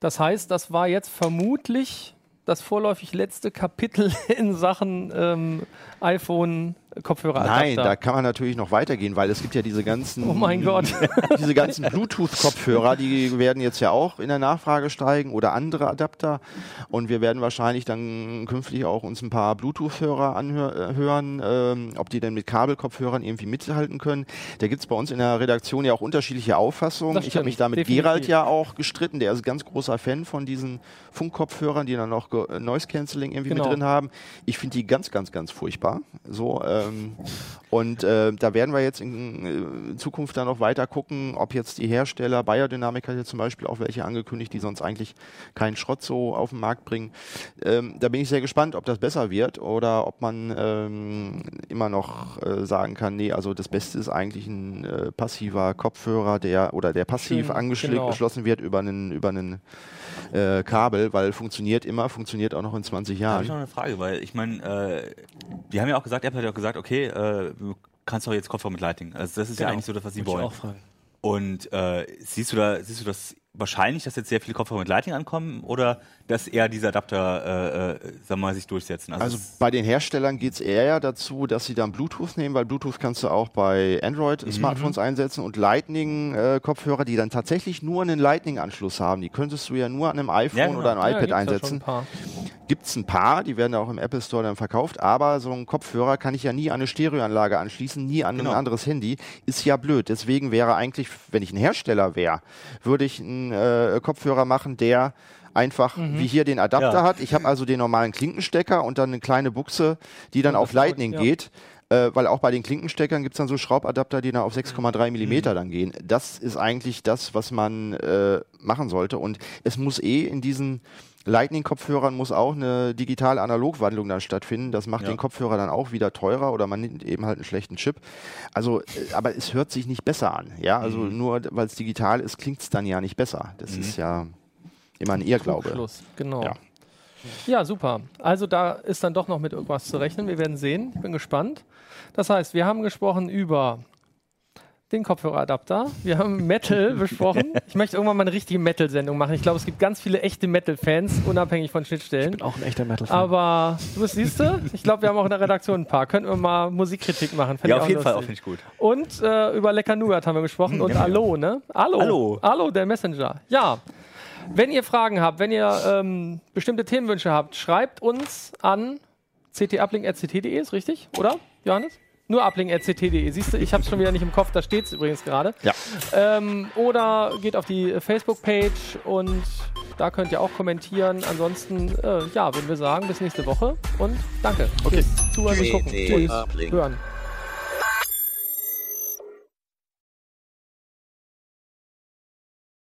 Das heißt, das war jetzt vermutlich das vorläufig letzte Kapitel in Sachen ähm, iPhone Kopfhöreradapter. Nein, da kann man natürlich noch weitergehen, weil es gibt ja diese ganzen, Oh mein Gott. diese ganzen Bluetooth-Kopfhörer, die werden jetzt ja auch in der Nachfrage steigen oder andere Adapter. Und wir werden wahrscheinlich dann künftig auch uns ein paar Bluetooth-Hörer anhören, ähm, ob die denn mit Kabelkopfhörern irgendwie mithalten können. Da gibt es bei uns in der Redaktion ja auch unterschiedliche Auffassungen. Ich habe mich da mit definitiv. Gerald ja auch gestritten. Der ist ein ganz großer Fan von diesen Funkkopfhörern, die dann noch äh, Noise Cancelling irgendwie Genau. mit drin haben. Ich finde die ganz, ganz, ganz furchtbar. So, ähm, und äh, da werden wir jetzt in, äh, Zukunft dann noch weiter gucken, ob jetzt die Hersteller, Biodynamic hat jetzt zum Beispiel auch welche angekündigt, die sonst eigentlich keinen Schrott so auf den Markt bringen. Ähm, da bin ich sehr gespannt, ob das besser wird oder ob man ähm, immer noch äh, sagen kann, nee, also das Beste ist eigentlich ein äh, passiver Kopfhörer, der oder der passiv Schön, angeschlossen genau. wird über einen über einen äh, Kabel, weil funktioniert immer, funktioniert auch noch in 20 Da habe Jahren. ich noch eine Frage, weil ich meine, äh, die haben ja auch gesagt, Apple hat ja auch gesagt, okay, äh, du kannst doch jetzt Kopfhörer mit Lightning. Also das ist ja Genau. eigentlich so das, was sie Wollte ich wollen. auch fragen. Und äh, siehst du da, siehst du das wahrscheinlich, dass jetzt sehr viele Kopfhörer mit Lightning ankommen oder dass eher diese Adapter, äh, äh, sagen wir mal, sich durchsetzen? Also es- bei den Herstellern geht es eher dazu, dass sie dann Bluetooth nehmen, weil Bluetooth kannst du auch bei Mhm. Android-Smartphones einsetzen und Lightning-Kopfhörer, die dann tatsächlich nur einen Lightning-Anschluss haben. Die könntest du ja nur an einem iPhone Ja, genau. oder einem Ja, iPad einsetzen. ein paar. Gibt es ein paar, die werden auch im Apple Store dann verkauft, aber so ein Kopfhörer kann ich ja nie an eine Stereoanlage anschließen, nie an Genau. ein anderes Handy. Ist ja blöd. Deswegen wäre eigentlich, wenn ich ein Hersteller wäre, würde ich einen äh, Kopfhörer machen, der einfach Mhm. wie hier den Adapter Ja. hat. Ich habe also den normalen Klinkenstecker und dann eine kleine Buchse, die dann Und auf Lightning ja. geht. Äh, weil auch bei den Klinkensteckern gibt es dann so Schraubadapter, die dann auf 6,3 Millimeter dann gehen. Das ist eigentlich das, was man äh, machen sollte. Und es muss eh in diesen Lightning-Kopfhörern muss auch eine digital-analog-Wandlung dann stattfinden. Das macht Ja. den Kopfhörer dann auch wieder teurer oder man nimmt eben halt einen schlechten Chip. Also, äh, aber es hört sich nicht besser an. Ja, also nur weil es digital ist, klingt es dann ja nicht besser. Das ist ja immer ein Irrglaube. Schluss, genau. Ja. Ja. super. Also da ist dann doch noch mit irgendwas zu rechnen. Wir werden sehen. Ich bin gespannt. Das heißt, wir haben gesprochen über den Kopfhöreradapter. Wir haben Metal besprochen. Ich möchte irgendwann mal eine richtige Metal-Sendung machen. Ich glaube, es gibt ganz viele echte Metal-Fans, unabhängig von Schnittstellen. Auch ein echter Metal-Fan. Aber du bist, siehst du, ich glaube, wir haben auch in der Redaktion ein paar. Könnten wir mal Musikkritik machen. Fänd ja, ich auf jeden Fall, auch lustig. finde ich gut. Und äh, über Lecker Nougat haben wir gesprochen und Allo, ne? Allo. Allo. Allo, der Messenger. Ja. Wenn ihr Fragen habt, wenn ihr ähm, bestimmte Themenwünsche habt, schreibt uns an ctuplink.ct.de, ist richtig? Oder, Johannes? Nur uplink.ct.de. Siehst du, ich habe es schon wieder nicht im Kopf, da steht es übrigens gerade. Ja. Ähm, oder geht auf die Facebook-Page und da könnt ihr auch kommentieren. Ansonsten, äh, ja, würden wir sagen, bis nächste Woche und danke. Okay. Zuhören und gucken. CT Tschüss. Uplink. Hören.